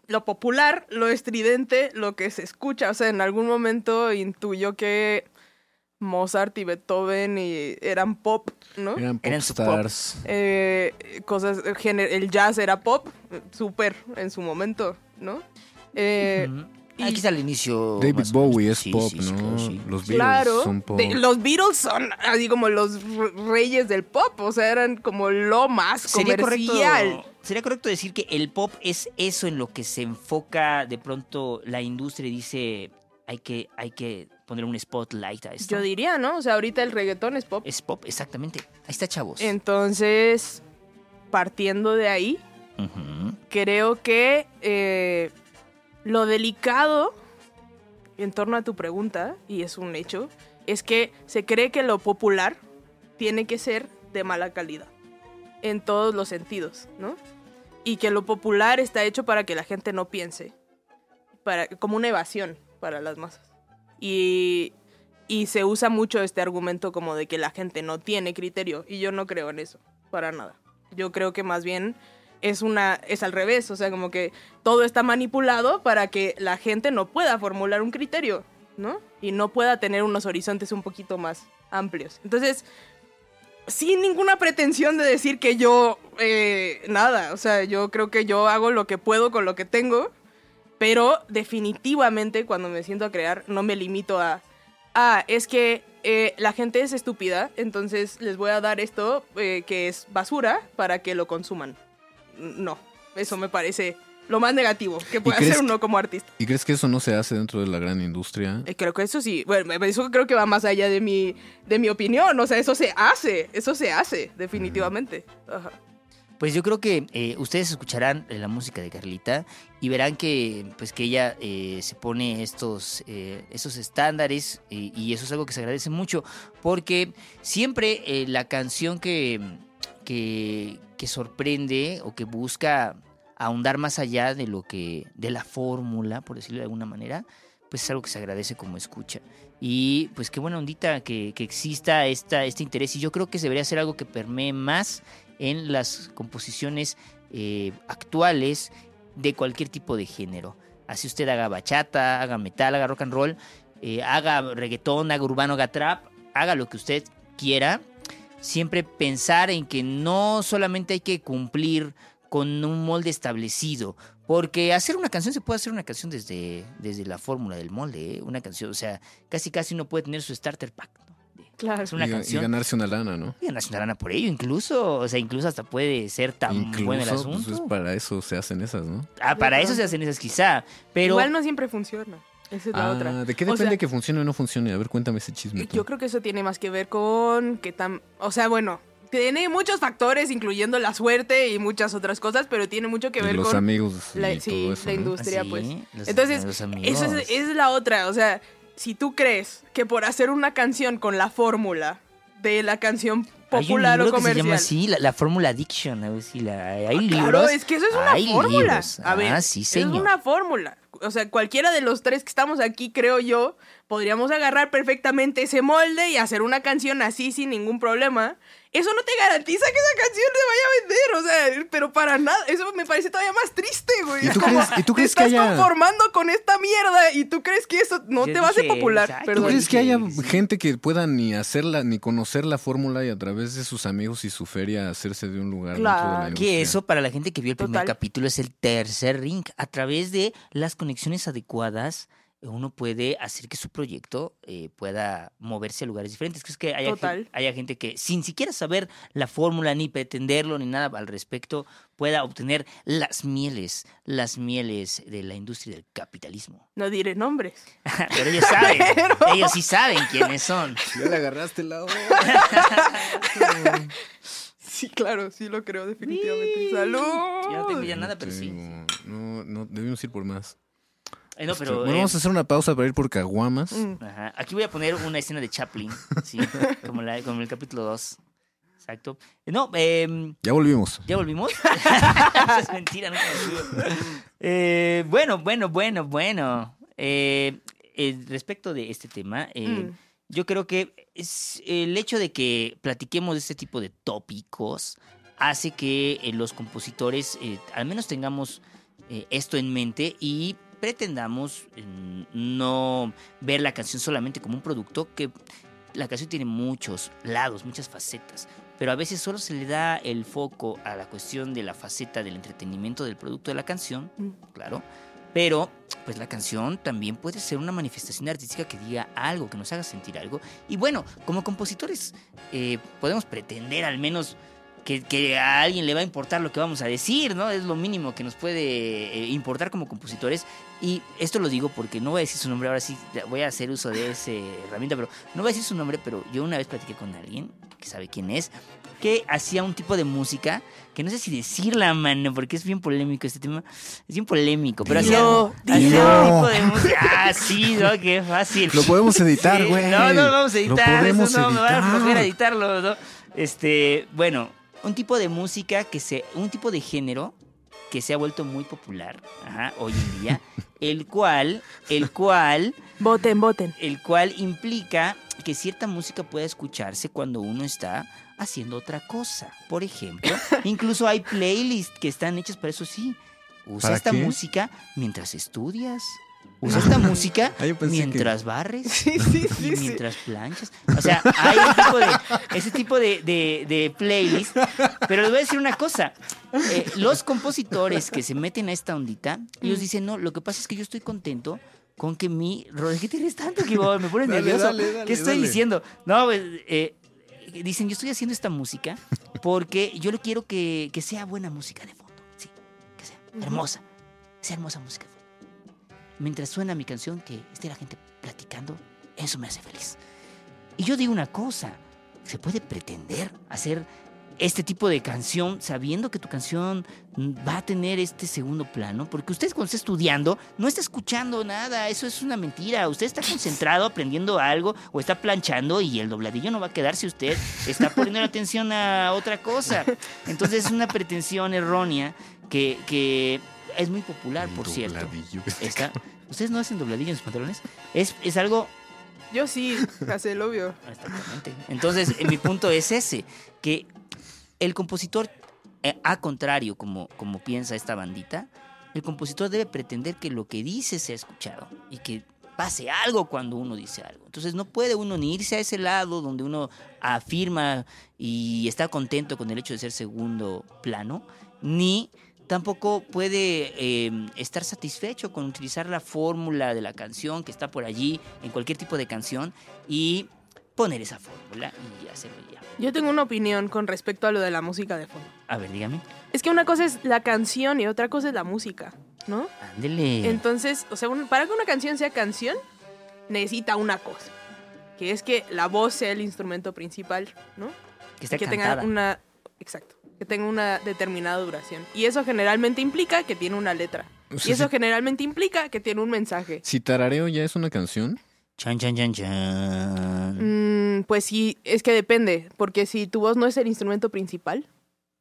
lo popular, lo estridente, lo que se escucha. O sea, en algún momento intuyó que Mozart y Beethoven y eran pop, ¿no? Eran Eran su popstars. eh, cosas, el género- el jazz era pop, eh, súper en su momento, ¿no? Eh, Aquí está el inicio. David más. Bowie es Sí, pop, sí, sí, ¿no? sí. Los Beatles claro, son pop. de- los Beatles son así como los reyes del pop, o sea, eran como lo más Sería comercial. correcto, sería correcto decir que el pop es eso en lo que se enfoca de pronto la industria y dice hay que, hay que poner un spotlight a esto. Yo diría, ¿no? O sea, ahorita el reggaetón es pop. Es pop, exactamente. Ahí está, chavos. Entonces, partiendo de ahí, creo que eh, lo delicado en torno a tu pregunta, y es un hecho, es que se cree que lo popular tiene que ser de mala calidad, en todos los sentidos, ¿no? Y que lo popular está hecho para que la gente no piense, para, como una evasión para las masas. Y, y se usa mucho este argumento como de que la gente no tiene criterio, y yo no creo en eso, para nada. Yo creo que más bien es una es al revés, o sea, como que todo está manipulado para que la gente no pueda formular un criterio, ¿no? Y no pueda tener unos horizontes un poquito más amplios. Entonces, sin ninguna pretensión de decir que yo eh, nada, o sea, yo creo que yo hago lo que puedo con lo que tengo, pero definitivamente cuando me siento a crear no me limito a ah, es que eh, la gente es estúpida, entonces les voy a dar esto eh, que es basura para que lo consuman. No, eso me parece lo más negativo que puede hacer uno como artista. ¿Y crees que eso no se hace dentro de la gran industria? Eh, Creo que eso sí, bueno, eso creo que va más allá de mi, de mi opinión, o sea, eso se hace, eso se hace, definitivamente. Ajá. Pues yo creo que eh, ustedes escucharán eh, la música de Carlita y verán que, pues que ella eh, se pone estos, eh, estos estándares y eso es algo que se agradece mucho porque siempre eh, la canción que, que, sorprende o que busca ahondar más allá de lo que de la fórmula, por decirlo de alguna manera, pues es algo que se agradece como escucha. Y pues qué buena ondita que, que exista esta, este interés y yo creo que debería ser algo que permee más en las composiciones eh, actuales de cualquier tipo de género. Así usted haga bachata, haga metal, haga rock and roll, eh, haga reggaetón, haga urbano, haga trap, haga lo que usted quiera. Siempre pensar en que no solamente hay que cumplir con un molde establecido, porque hacer una canción se puede hacer una canción desde, desde la fórmula del molde, ¿eh? una canción, o sea, casi casi uno puede tener su starter pack. ¿no? Claro. Es una y, y canción. ganarse una lana, ¿no? Y ganarse una lana por ello, incluso, o sea, incluso hasta puede ser tan Incluso, bueno el pues, asunto. para eso se hacen esas, ¿no? Ah, para eso se hacen esas quizá, pero Igual no siempre funciona. Esa es la Ah, otra. ¿De qué O depende sea, que funcione o no funcione? A ver, cuéntame ese chisme. tú. Yo creo que eso tiene más que ver con que tan... O sea, bueno, tiene muchos factores, incluyendo la suerte y muchas otras cosas, pero tiene mucho que ver los con... amigos la- y sí, todo eso, la ¿no? industria. Así, pues. los- Entonces, los Esa amigos. es, es la otra, o sea, si tú crees que por hacer una canción con la fórmula de la canción popular hay un o libro que se llama comercial... así, la, la fórmula addiction, a ver si la, hay libros. Claro, es que eso es una fórmula. libros. A ver, ah, sí, es señor. una fórmula. O sea, cualquiera de los tres que estamos aquí, creo yo, podríamos agarrar perfectamente ese molde y hacer una canción así sin ningún problema. Eso no te garantiza que esa canción te vaya a vender, o sea, pero para nada. Eso me parece todavía más triste, güey. ¿Y tú como, crees- y tú te que estás haya- conformando con esta mierda y tú crees que eso no Yo te va a hacer popular. ¿Tú crees que haya gente que pueda ni hacerla, ni conocer la fórmula y a través de sus amigos y su feria hacerse de un lugar dentro de la Claro. Que eso para la gente que vio el primer Total. capítulo es el tercer ring. A través de las conexiones adecuadas uno puede hacer que su proyecto eh, pueda moverse a lugares diferentes. Que es que haya, Total. haya gente que sin siquiera saber la fórmula ni pretenderlo ni nada al respecto pueda obtener las mieles, las mieles de la industria del capitalismo. No diré nombres. Pero ellos saben, ellos sí saben quiénes son. Ya le agarraste la hora. Sí, claro, sí lo creo definitivamente. ¡Salud! Yo no tengo ya nada, pero sí. No, no, debimos ir por más. No, Este, pero, bueno, eh, vamos a hacer una pausa para ir por caguamas. Mm. Ajá. Aquí voy a poner una escena de Chaplin, ¿sí? como, la, como el capítulo 2. Exacto. Eh, No, eh, Ya volvimos. ¿ya volvimos? Eso es mentira, no eh, Bueno, bueno, bueno, bueno. Eh, eh, respecto de este tema, eh, Mm. yo creo que es el hecho de que platiquemos de este tipo de tópicos hace que eh, los compositores eh, al menos tengamos eh, esto en mente y pretendamos no ver la canción solamente como un producto que la canción tiene muchos lados, muchas facetas, pero a veces solo se le da el foco a la cuestión de la faceta del entretenimiento del producto de la canción, Mm. claro, pero pues la canción también puede ser una manifestación artística que diga algo, que nos haga sentir algo. Y bueno, como compositores eh, podemos pretender al menos que, que a alguien le va a importar lo que vamos a decir, ¿no? Es lo mínimo que nos puede eh, importar como compositores. Y esto lo digo porque no voy a decir su nombre, ahora sí voy a hacer uso de esa herramienta, pero no voy a decir su nombre, pero yo una vez platiqué con alguien que sabe quién es, que hacía un tipo de música que no sé si decirla, mano, porque es bien polémico este tema. Es bien polémico, pero hacía, Dilo, hacía un tipo de música. Ah, sí, ¿no? Qué fácil. Lo podemos editar, Sí, güey. No, no lo vamos a Lo editar. podemos eso no, me van a editar. flojera editarlo, ¿no? Este, bueno, un tipo de música que se. Un tipo de género que se ha vuelto muy popular ajá, hoy en día. el cual. El cual. Voten, voten. El cual implica que cierta música pueda escucharse cuando uno está haciendo otra cosa. Por ejemplo, incluso hay playlists que están hechas para eso sí. Usa ¿Para esta qué? música mientras estudias. Usa esta música Ah, que- mientras barres Sí, sí, y sí, mientras planchas. O sea, hay un tipo de, ese tipo de, de, de playlist. Pero les voy a decir una cosa. Eh, los compositores que se meten a esta ondita, ellos Mm. dicen, no, lo que pasa es que yo estoy contento con que mi... ¿Qué tienes tanto, Kibor? Me pones Dale, nervioso. dale, dale, ¿Qué estoy diciendo? No, pues, eh, dicen, yo estoy haciendo esta música porque yo le quiero que, que sea buena música de fondo. Sí, que sea hermosa. Sea hermosa música de fondo. Mientras suena mi canción, que esté la gente platicando, eso me hace feliz. Y yo digo una cosa, se puede pretender hacer este tipo de canción sabiendo que tu canción va a tener este segundo plano, porque usted cuando está estudiando no está escuchando nada, eso es una mentira, usted está concentrado aprendiendo algo o está planchando y el dobladillo no va a quedar si usted está poniendo la atención a otra cosa. Entonces es una pretensión errónea que, que es muy popular, por cierto. Está- ¿Ustedes no hacen dobladillo en sus pantalones? Es, es algo Yo sí, hace el obvio. Exactamente. Entonces, eh, mi punto es ese, que el compositor, eh, a contrario, como, como piensa esta bandita, el compositor debe pretender que lo que dice sea escuchado y que pase algo cuando uno dice algo. Entonces no puede uno ni irse a ese lado donde uno afirma y está contento con el hecho de ser segundo plano, ni tampoco puede eh, estar satisfecho con utilizar la fórmula de la canción que está por allí en cualquier tipo de canción y poner esa fórmula y hacerlo ya. Yo tengo una opinión con respecto a lo de la música de fondo. A ver, dígame. Es que una cosa es la canción y otra cosa es la música, ¿no? Ándele. Entonces, o sea, un- para que una canción sea canción, necesita una cosa. Que es que la voz sea el instrumento principal, ¿no? que está que cantada. tenga una. Exacto. Que tenga una determinada duración. Y eso generalmente implica que tiene una letra. O Y eso si, generalmente implica que tiene un mensaje. si tarareo ya es una canción, Chan, chan, chan, chan. Mm, pues sí, es que depende. Porque si tu voz no es el instrumento principal,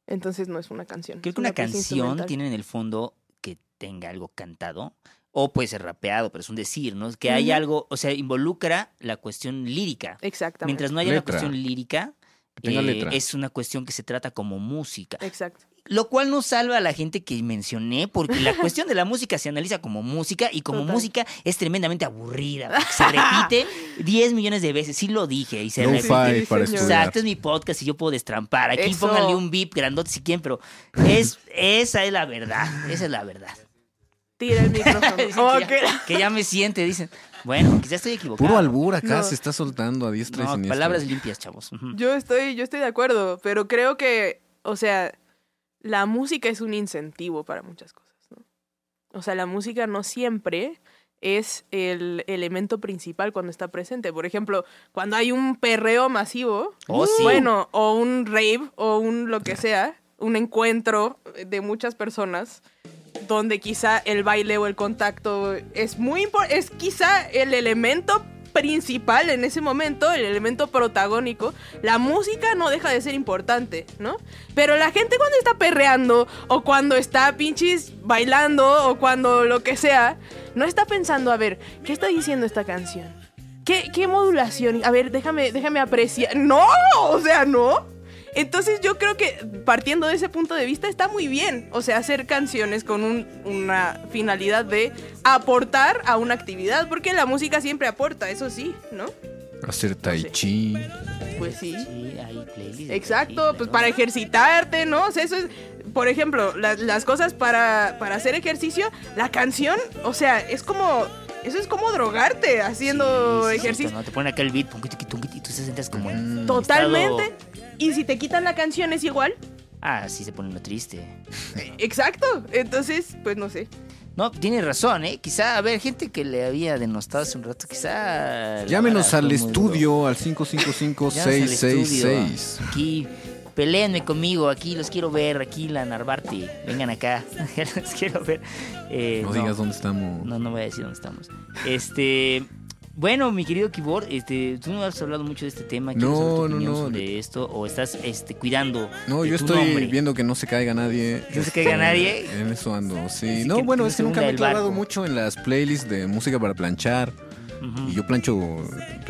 entonces no es una canción. Creo que una canción tiene en el fondo que tenga algo cantado. O puede ser rapeado, pero es un decir, ¿no? Que hay algo, o sea, involucra la cuestión lírica. Exactamente. Mientras no haya Letra. cuestión lírica, que tenga eh, letra. es una cuestión que se trata como música. Exacto. Lo cual no salva a la gente que mencioné, porque la cuestión de la música se analiza como música y como Total. música es tremendamente aburrida. Se repite 10 millones de veces. Sí lo dije y se no repite. para. Exacto, es mi podcast y yo puedo destrampar. Aquí Eso. pónganle un beep grandote si quieren, pero es, esa es la verdad. Esa es la verdad. tira el micrófono. Que- ya, que ya me siente, dicen. Bueno, quizás estoy equivocado. Puro albur acá No. se está soltando a diestra y No, siniestra. palabras limpias, chavos. Yo estoy, yo estoy de acuerdo, pero creo que, o sea, la música es un incentivo para muchas cosas, ¿no? O sea, la música no siempre es el elemento principal cuando está presente. Por ejemplo, cuando hay un perreo masivo, Oh, sí. bueno, o un rave, o un lo que sea, un encuentro de muchas personas, donde quizá el baile o el contacto es muy importante, es quizá el elemento principal en ese momento, el elemento protagónico, la música no deja de ser importante, ¿no? Pero la gente cuando está perreando o cuando está pinches bailando o cuando lo que sea, no está pensando, a ver, ¿qué está diciendo esta canción? ¿Qué, qué modulación? A ver, déjame, déjame apreciar. No, o sea, no. Entonces yo creo que partiendo de ese punto de vista está muy bien. O sea, hacer canciones con un- una finalidad de aportar a una actividad. Porque la música siempre aporta, eso sí, ¿no? Hacer tai sé. chi. Pues sí. Exacto, pues para ejercitarte, ¿no? O sea, eso es, por ejemplo, la- las cosas para, para hacer ejercicio, la canción, o sea, es como, eso es como drogarte haciendo Sí, sí, ejercicio. cierto, ¿no? Te ponen acá el beat, y tú te sientes como en. Totalmente. Y si te quitan la canción es igual. Ah, sí se pone uno triste. Exacto. Entonces, pues no sé. No, tiene razón, ¿eh? Quizá, a ver, gente que le había denostado hace un rato, quizá... Llámenos al estudio al Llámenos al estudio. 555-666. Aquí, peleenme conmigo, aquí los quiero ver, aquí la Narvarte. Vengan acá, los quiero ver. Eh, No digas dónde estamos. No, no voy a decir dónde estamos. Este... Bueno, mi querido Kibor, este, tú no has hablado mucho de este tema. ¿Quieres No, saber tu no, opinión no. sobre esto o estás este, cuidando No, de yo tu estoy nombre? viendo que no se caiga nadie. ¿Que no se caiga Este, nadie? En eso ando, sí. Así no, bueno, no es que nunca me he clavado mucho en las playlists de música para planchar. Y yo plancho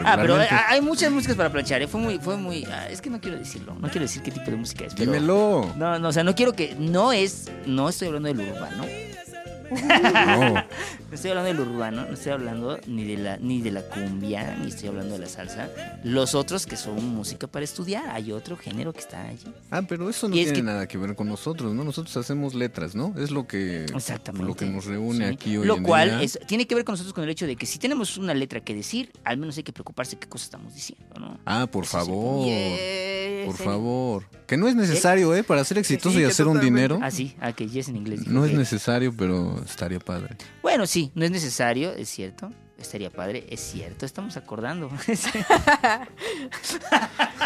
Ah, pero hay muchas músicas para planchar, ¿eh? Fue muy, fue muy... ah, es que no quiero decirlo, no quiero decir qué tipo de música es, pero... Dímelo. No, no, o sea, no quiero que... No es... No estoy hablando del urbano. No. No estoy hablando del urbano, no estoy hablando ni de la ni de la cumbia, ni estoy hablando de la salsa. Los otros que son música para estudiar, hay otro género que está allí. Ah, pero eso no Y es tiene que- nada que ver con nosotros, ¿no? Nosotros hacemos letras, ¿no? Es lo que, Exactamente. lo que nos reúne Sí. aquí hoy Lo en cual día. es- tiene que ver con nosotros con el hecho de que si tenemos una letra que decir, al menos hay que preocuparse qué cosa estamos diciendo, ¿no? Ah, por Eso favor. Yes, Por favor. Que no es necesario, ¿eh? Para ser exitoso sí, y hacer un dinero. Ah, sí, ah, que yes en inglés. No es necesario, pero estaría padre. Bueno, sí, no es necesario, es cierto. Estaría padre, es cierto, estamos acordando.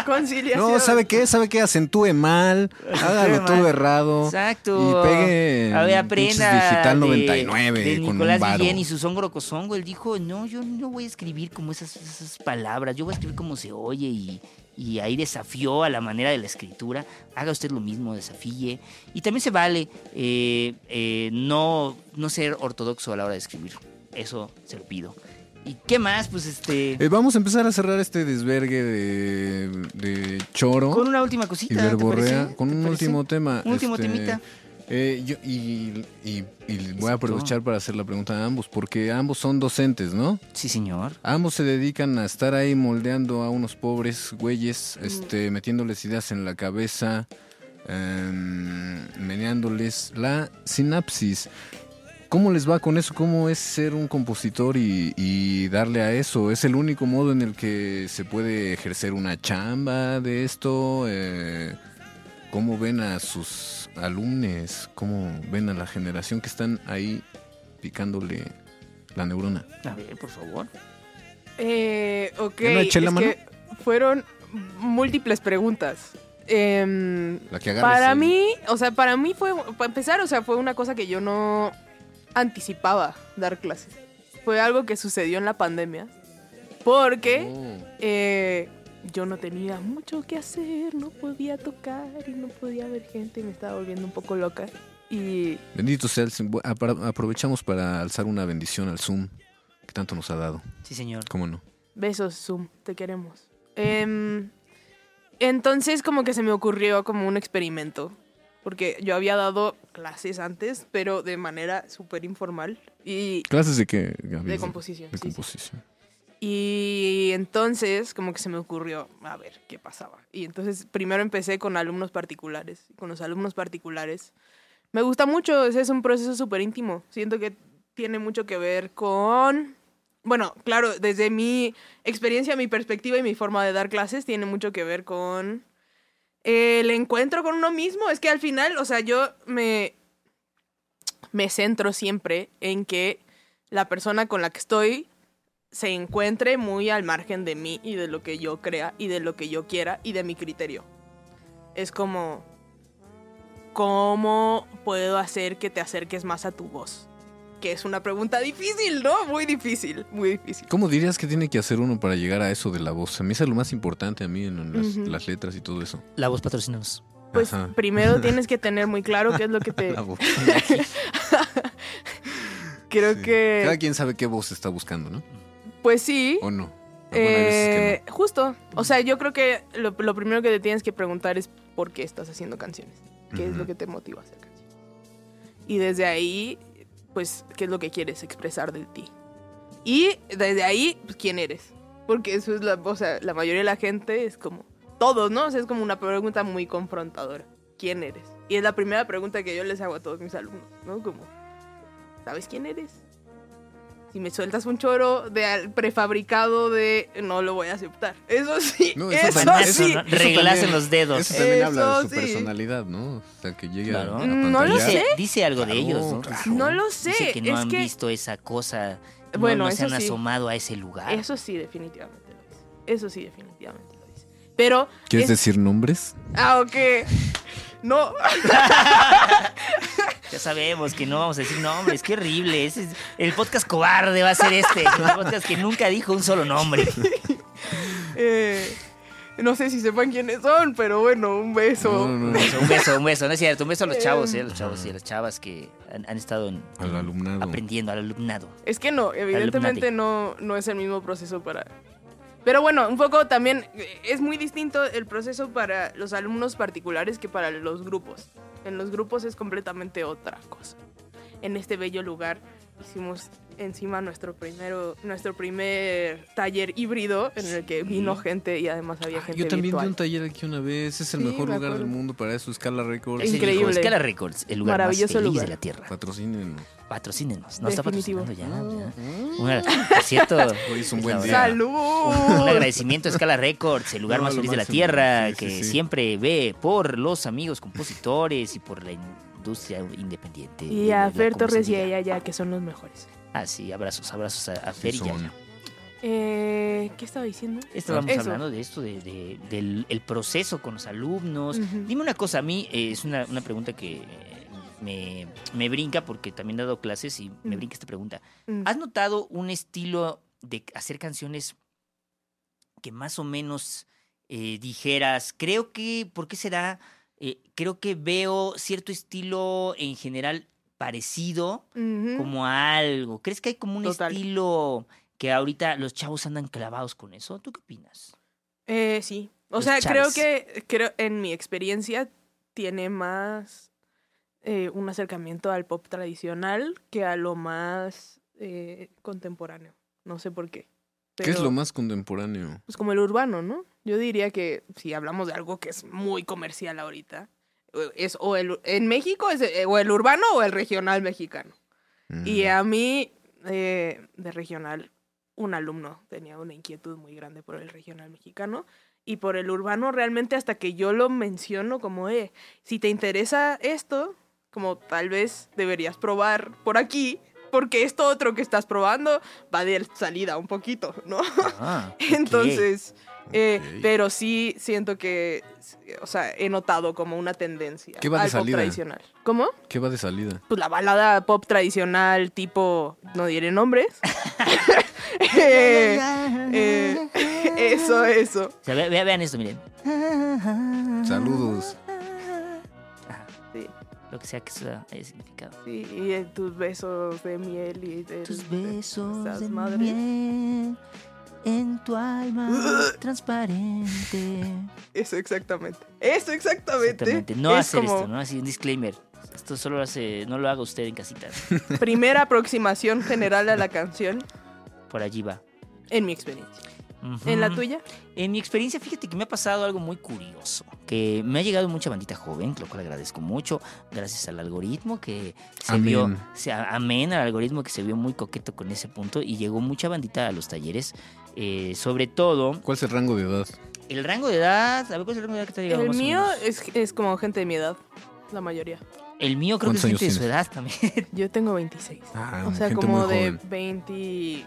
Conciliación. No, ¿sabe qué? ¿Sabe qué? Acentúe mal, hágalo mal. todo errado. Exacto. Y pegue A ver, aprenda. Digital de- 99 de con un Nicolás. Guillén y su songo rocosongo. Él dijo: No, yo no voy a escribir como esas, esas palabras. Yo voy a escribir como se oye. Y, y ahí desafió a la manera de la escritura. Haga usted lo mismo, desafíe. Y también se vale eh, eh, no, no ser ortodoxo a la hora de escribir. Eso se lo pido. ¿Y qué más? Pues este. Eh, vamos a empezar a cerrar este desvergue de, de choro con una última cosita. y ¿te verborrea parece? con ¿Te un parece? último tema. Un último este, temita. eh, yo- y, y- y voy a aprovechar para hacer la pregunta a ambos, porque ambos son docentes, ¿no? Sí, señor. Ambos se dedican a estar ahí moldeando a unos pobres güeyes, este, metiéndoles ideas en la cabeza, em, meneándoles la sinapsis. ¿Cómo les va con eso? ¿Cómo es ser un compositor y, y darle a eso? ¿Es el único modo en el que se puede ejercer una chamba de esto? Eh, ¿Cómo ven a sus alumnos? ¿Cómo ven a la generación que están ahí picándole la neurona? A ver, por favor. Eh, ok. ¿Ya no eché la es mano? que fueron múltiples preguntas. Em, La que para mí, o sea, para mí fue, para empezar, o sea, fue una cosa que yo no anticipaba dar clases. Fue algo que sucedió en la pandemia. Porque Oh. eh, yo no tenía mucho que hacer, no podía tocar y no podía ver gente, me estaba volviendo un poco loca. Y Bendito sea el Zoom. Aprovechamos para alzar una bendición al Zoom que tanto nos ha dado. Sí, señor. ¿Cómo no? Besos, Zoom, te queremos. Em, entonces como que se me ocurrió como un experimento, porque yo había dado clases antes, pero de manera súper informal y ¿Clases de qué? Gaby? de composición. De sí, sí. composición. Y entonces como que se me ocurrió a ver qué pasaba. Y entonces primero empecé con alumnos particulares. Con los alumnos particulares me gusta mucho, ese es un proceso súper íntimo. Siento que tiene mucho que ver con... Bueno, claro, desde mi experiencia, mi perspectiva y mi forma de dar clases tiene mucho que ver con el encuentro con uno mismo. Es que al final, o sea, yo me, me centro siempre en que la persona con la que estoy se encuentre muy al margen de mí y de lo que yo crea y de lo que yo quiera y de mi criterio. Es como, ¿cómo puedo hacer que te acerques más a tu voz? Que es una pregunta difícil, ¿no? Muy difícil, muy difícil. ¿Cómo dirías que tiene que hacer uno para llegar a eso de la voz? A mí es lo más importante a mí en las, letras y todo eso. La voz patrocinanos. Pues Ajá. primero tienes que tener muy claro qué es lo que te... La voz. Creo Sí. que... Cada quien sabe qué voz está buscando, ¿no? Pues sí. ¿O no? Que Eh, justo. O sea, yo creo que lo, lo primero que te tienes que preguntar es por qué estás haciendo canciones. ¿Qué es lo que te motiva a hacer canciones? Y desde ahí, pues, ¿qué es lo que quieres expresar de ti? Y desde ahí, pues, ¿quién eres? Porque eso es la, o sea, la mayoría de la gente es como, todos, ¿no? O sea, es como una pregunta muy confrontadora. ¿Quién eres? Y es la primera pregunta que yo les hago a todos mis alumnos, ¿no? Como, ¿sabes quién eres? Si me sueltas un choro de prefabricado de no lo voy a aceptar. Eso sí, No, eso, eso también- Eso, sí. ¿no? Eso Reglas también- en los dedos. Eso también habla de su sí. personalidad, ¿no? O sea, que llegue Claro. a, a No lo sé. Dice, algo de ellos, ¿no? claro. No lo sé. Dice que no es han que visto esa cosa. No, Bueno, no se eso han sí. asomado a ese lugar. Eso sí, definitivamente lo dice. Eso sí, definitivamente lo dice. Pero. ¿Quieres es- decir nombres? Ah, ok. No. Ya sabemos que no vamos a decir nombres. Qué horrible. Ese es- el podcast cobarde va a ser este. El podcast que nunca dijo un solo nombre. eh, no sé si sepan quiénes son, pero bueno, un beso. No, no, Un no. beso, un beso, un beso. No es cierto. Un beso a los chavos, Em. ¿eh? A los chavos y a las chavas que han, han estado en- Al alumnado. aprendiendo, al alumnado. Es que no, evidentemente no, no es el mismo proceso para... Pero bueno, un poco también eh, es muy distinto el proceso para los alumnos particulares que para los grupos. En los grupos es completamente otra cosa. En este bello lugar hicimos encima nuestro primero nuestro primer taller híbrido en el que vino gente y además había Ah, gente yo también virtual. di un taller aquí una vez. Es el Sí, mejor me lugar del mundo para eso. Escala Records. Increíble. Scala Records, el lugar Maravilloso más feliz lugar. de la tierra. Patrocínenos. Patrocínenos. No está patrocinando ya. ya. Una- por cierto, Hoy es un buen día. ¡Salud! Un agradecimiento a Scala Records, el lugar No, más feliz de la tierra, Sí, que sí. siempre ve por los amigos compositores y por la industria independiente. Y a Fer Torres y a ella ya, que son los mejores. Ah, sí, abrazos, abrazos a, a Fer y Yaya. Eh, ¿Qué estaba diciendo? Estábamos Eso. hablando de esto, de, de- del el proceso con los alumnos. Dime una cosa, a mí eh, es una, una pregunta que me, me brinca porque también he dado clases y me Mm. brinca esta pregunta. Mm. ¿Has notado un estilo de hacer canciones que más o menos eh, dijeras, creo que, ¿por qué será? Eh, creo que veo cierto estilo en general parecido como a algo. ¿Crees que hay como un Total. estilo que ahorita los chavos andan clavados con eso? ¿Tú qué opinas? Eh, sí. O Los sea, creo que creo en mi experiencia tiene más eh, un acercamiento al pop tradicional que a lo más eh, contemporáneo. No sé por qué. ¿Qué es lo más contemporáneo? Pues como el urbano, ¿no? Yo diría que si hablamos de algo que es muy comercial ahorita, es o el en México es eh, o el urbano o el regional mexicano. Y Mm. a mí, eh, de regional, un alumno tenía una inquietud muy grande por el regional mexicano y por el urbano realmente hasta que yo lo menciono como, eh, si te interesa esto, como tal vez deberías probar por aquí, porque esto otro que estás probando va de salida un poquito, ¿no? Ah. Entonces, eh, pero sí siento que, o sea, he notado como una tendencia ¿Qué va de al pop tradicional. ¿Cómo? ¿Qué va de salida? pues la balada pop tradicional tipo no diré nombres Eh, eh, eso eso O sea, ve- ve- vean esto, miren. Saludos. Lo que sea que sea haya significado. sí, y eh, tus besos de miel y de Tus besos de madres. miel en tu alma transparente. eso exactamente eso exactamente, Exactamente. No es hacer como esto, ¿no? Así un disclaimer. Esto solo lo hace, no lo haga usted en casita. primera aproximación general a la canción Por allí va. en mi experiencia ¿En la tuya? En mi experiencia, fíjate que me ha pasado algo muy curioso, que me ha llegado mucha bandita joven, lo cual agradezco mucho, gracias al algoritmo que se Amén. vio, se, amén al algoritmo que se vio muy coqueto con ese punto y llegó mucha bandita a los talleres, eh, sobre todo ¿Cuál es el rango de edad? el rango de edad, a ver cuál es el rango de edad que te ha llegado El más mío es, es como gente de mi edad, la mayoría. El mío creo que es ¿Cuántos gente de su edad también. Yo tengo 26. Ah, o sea, gente como muy de joven. 20...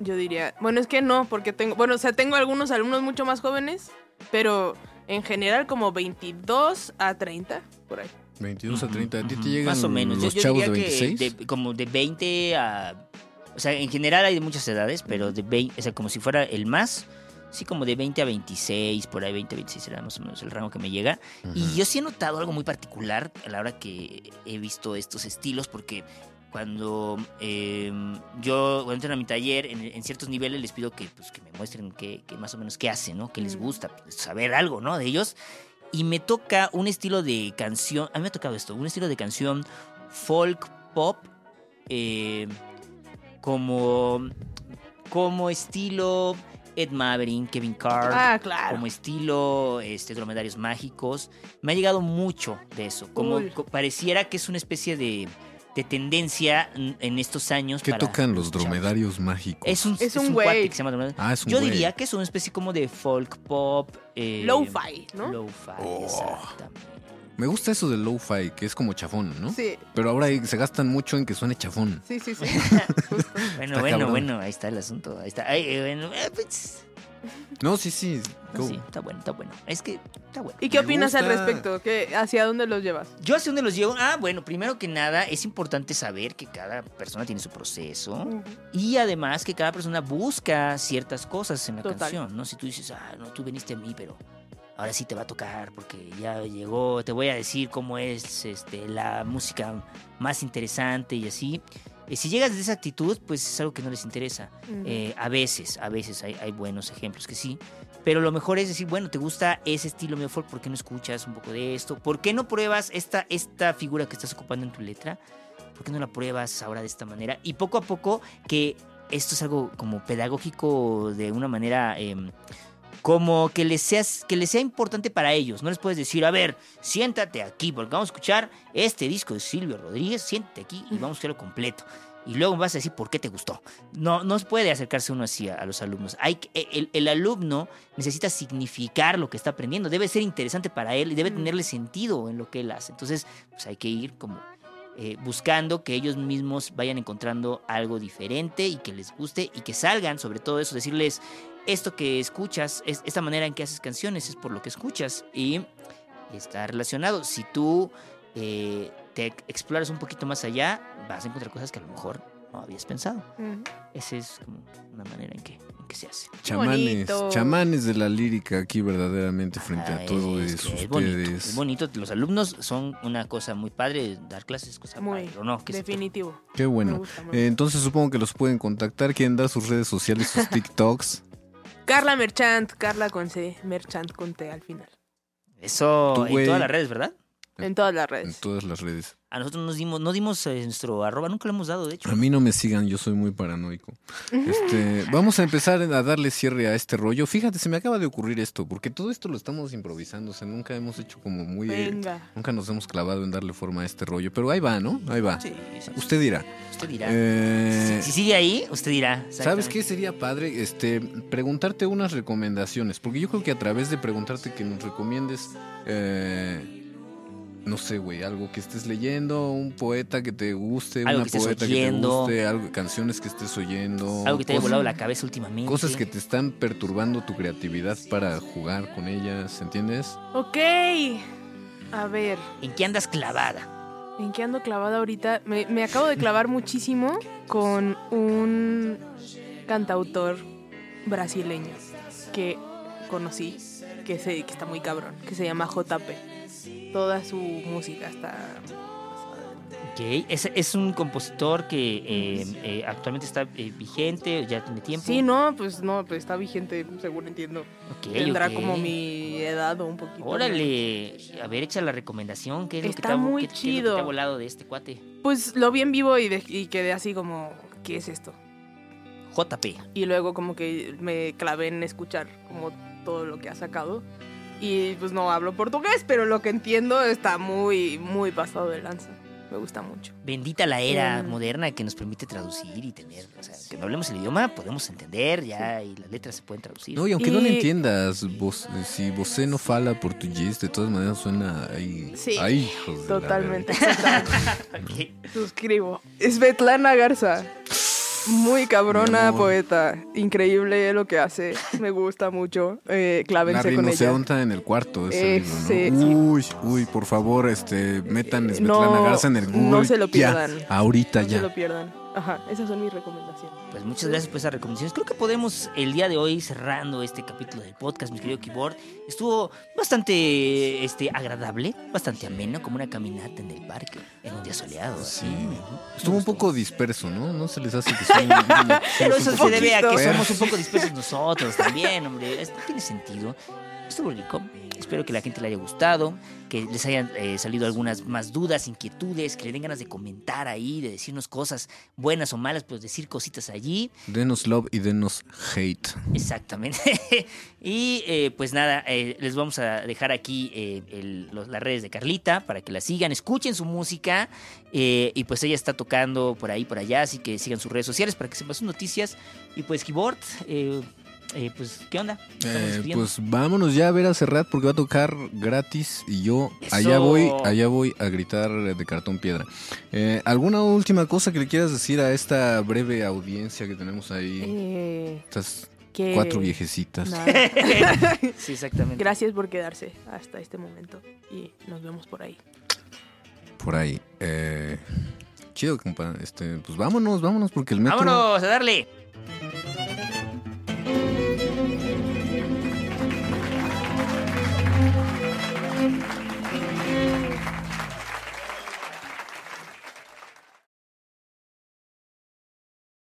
Yo diría... Bueno, es que no, porque tengo... Bueno, o sea, tengo algunos alumnos mucho más jóvenes, pero en general como 22 a 30, por ahí. 22 a 30. ¿A ti te Ujú, llegan Más o menos. Yo- los yo chavos de diría que 26? de- como de 20 a... O sea, en general hay de muchas edades, pero de 20, o sea, como si fuera el más, sí, como de 20 a 26, por ahí 20 a 26 será más o menos el rango que me llega. Y Ujú. yo sí he notado algo muy particular a la hora que he visto estos estilos, porque cuando eh, yo cuando entro a mi taller, en, en ciertos niveles les pido que, pues, que me muestren qué, más o menos qué hacen, ¿no? Qué les Mm. gusta, pues, saber algo, ¿no? De ellos. Y me toca un estilo de canción, a mí me ha tocado esto, un estilo de canción folk pop, eh, como, como estilo Ed Maverick, Kevin Carr Ah, claro. como estilo este, dromedarios mágicos. Me ha llegado mucho de eso. Como Cool. pareciera que es una especie de, de tendencia en, estos años. ¿Qué para tocan los chavos. dromedarios mágicos? Es un, Es un cuate güey. que se llama dromedario. Ah, es un Yo diría que es una especie como de folk pop. Eh, Lo-fi, ¿no? Lo-fi, Oh. exactamente. Me gusta eso del lo-fi, que es como chafón, ¿no? Sí, Pero ahora se gastan mucho en que suene chafón. sí, sí, sí. Bueno, Está bueno, cabrón. bueno, ahí está el asunto. Ahí está. Ay, eh, bueno, eh, pues, No, sí, sí. no, sí, está bueno, está bueno. Es que está bueno. ¿Y qué Me opinas al respecto? ¿Qué, ¿Hacia dónde los llevas? Yo hacia dónde los llevo. Ah, bueno, primero que nada, es importante saber que cada persona tiene su proceso. Y además que cada persona busca ciertas cosas en la Total. canción, ¿no? Si tú dices, ah, no, tú viniste a mí, pero ahora sí te va a tocar porque ya llegó, te voy a decir cómo es este, la música más interesante y así. Eh, si llegas de esa actitud, pues es algo que no les interesa. Eh, a veces, a veces hay, hay buenos ejemplos que sí. Pero lo mejor es decir, bueno, ¿te gusta ese estilo medio folk? ¿Por qué no escuchas un poco de esto? ¿Por qué no pruebas esta, esta figura que estás ocupando en tu letra? ¿Por qué no la pruebas ahora de esta manera? Y poco a poco, que esto es algo como pedagógico de una manera... em, como que les, seas, que les sea importante para ellos. No les puedes decir, a ver, siéntate aquí, porque vamos a escuchar este disco de Silvio Rodríguez, siéntate aquí y vamos a escucharlo completo. Y luego vas a decir por qué te gustó. No, no puede acercarse uno así a, a los alumnos. Hay, que- el, el alumno necesita significar lo que está aprendiendo. Debe ser interesante para él y debe Mm. tenerle sentido en lo que él hace. Entonces, pues hay que ir como eh, buscando que ellos mismos vayan encontrando algo diferente y que les guste y que salgan, sobre todo eso, decirles, esto que escuchas, es, esta manera en que haces canciones es por lo que escuchas y está relacionado. Si tú eh, te exploras un poquito más allá, vas a encontrar cosas que a lo mejor no habías pensado. Esa es como una manera en que, en que se hace. Chamanes, chamanes de la lírica aquí verdaderamente frente Ah, a es- todos es que es bonito, ustedes. es bonito. Los alumnos son una cosa muy padre, dar clases es cosa Muy, padre, ¿o no? ¿Qué se te- Definitivo. Qué bueno. gusta, Eh, entonces supongo que los pueden contactar. Quieren dar sus redes sociales, sus TikToks. Carla Merchant, Carla con C, Merchant con T al final. Eso en todas las redes, ¿verdad? En todas las en redes. todas las redes. A nosotros nos dimos, no dimos eh, nuestro arroba, nunca lo hemos dado, de hecho. A mí no me sigan, yo soy muy paranoico. Este, vamos a empezar a darle cierre a este rollo. Fíjate, se me acaba de ocurrir esto, porque todo esto lo estamos improvisando, o sea, nunca hemos hecho como muy... eh, Venga. nunca nos hemos clavado en darle forma a este rollo, pero ahí va, ¿no? Ahí va. Sí, sí, sí. Usted dirá. Usted dirá. Eh, si, si sigue ahí, usted dirá. ¿Sabes qué sería padre? Este, preguntarte unas recomendaciones, porque yo creo que a través de preguntarte que nos recomiendes, eh, no sé, güey, algo que estés leyendo, un poeta que te guste, Algo una que poeta que te guste, algo, canciones que estés oyendo, Algo que te haya volado la cabeza últimamente. cosas que te están perturbando tu creatividad para jugar con ellas, ¿entiendes? Ok. A ver, ¿En qué andas clavada? ¿en qué ando clavada ahorita? Me, me acabo de clavar muchísimo con un cantautor brasileño que conocí, que, se, que está muy cabrón, que se llama JP. Toda su música está... Ok, es, es un compositor que eh, eh, actualmente está eh, vigente, ya tiene tiempo. Sí, no, pues no, pues está vigente, según entiendo. Ok, Tendrá como mi edad o un poquito. Órale, a ver, echa la recomendación. ¿Qué es lo que Está te ha, muy qué es lo que chido. te ha volado de este cuate? Pues lo vi en vivo y, de- y quedé así como, ¿qué es esto? JP. Y luego como que me clavé en escuchar como todo lo que ha sacado. Y pues no hablo portugués, pero lo que entiendo está muy, muy pasado de lanza. Me gusta mucho. Bendita la era Mm. moderna que nos permite traducir y tener, o sea, que no hablemos el idioma, podemos entender ya y las letras se pueden traducir. No, y aunque no le Y- entiendas, vos, si você no fala portugués, de todas maneras suena ahí. Sí, Ay, hijos de la Totalmente. Suscribo. Svetlana Garza. Muy cabrona poeta. Increíble lo que hace. Me gusta mucho. Eh, La clávense con ella. rinoceronta en el cuarto. Ese Ese, libro, sí. ¿no? Uy, uy, por favor, este, metan Eh, Svetlana no, Garza en el Google. no se lo ya, pierdan. ahorita No ya. se lo pierdan. Ajá, esas son mis recomendaciones. Pues muchas gracias por esas recomendaciones. Creo que podemos el día de hoy cerrando este capítulo del podcast, mi querido Keyboard. Estuvo bastante este, agradable, bastante ameno, como una caminata en el parque, en un día soleado. Sí. Estuvo un poco disperso, ¿no? No se les hace que son- Pero eso se debe a que somos un poco dispersos nosotros también, hombre. Esto tiene sentido. Estuvo rico. Espero que la gente le haya gustado, que les hayan eh, salido algunas más dudas, inquietudes, que le den ganas de comentar ahí, de decirnos cosas buenas o malas, pues decir cositas allí. Denos love y denos hate. Exactamente. y eh, pues nada, eh, les vamos a dejar aquí el- los- las redes de Carlita para que la sigan, escuchen su música y pues ella está tocando por ahí, por allá, así que sigan sus redes sociales para que sepan sus noticias. Y pues Keyboard, eh, pues ¿qué onda? Eh, pues vámonos ya a ver a Serrat porque va a tocar gratis y yo Eso. allá voy, allá voy a gritar de cartón piedra. Eh, ¿Alguna última cosa que le quieras decir a esta breve audiencia que tenemos ahí? Eh, Estas que... cuatro viejecitas. Nada. sí, exactamente. Gracias por quedarse hasta este momento. Y nos vemos por ahí. Por ahí. Eh, chido, compa. Este, pues vámonos, vámonos porque el metro. Vámonos a darle.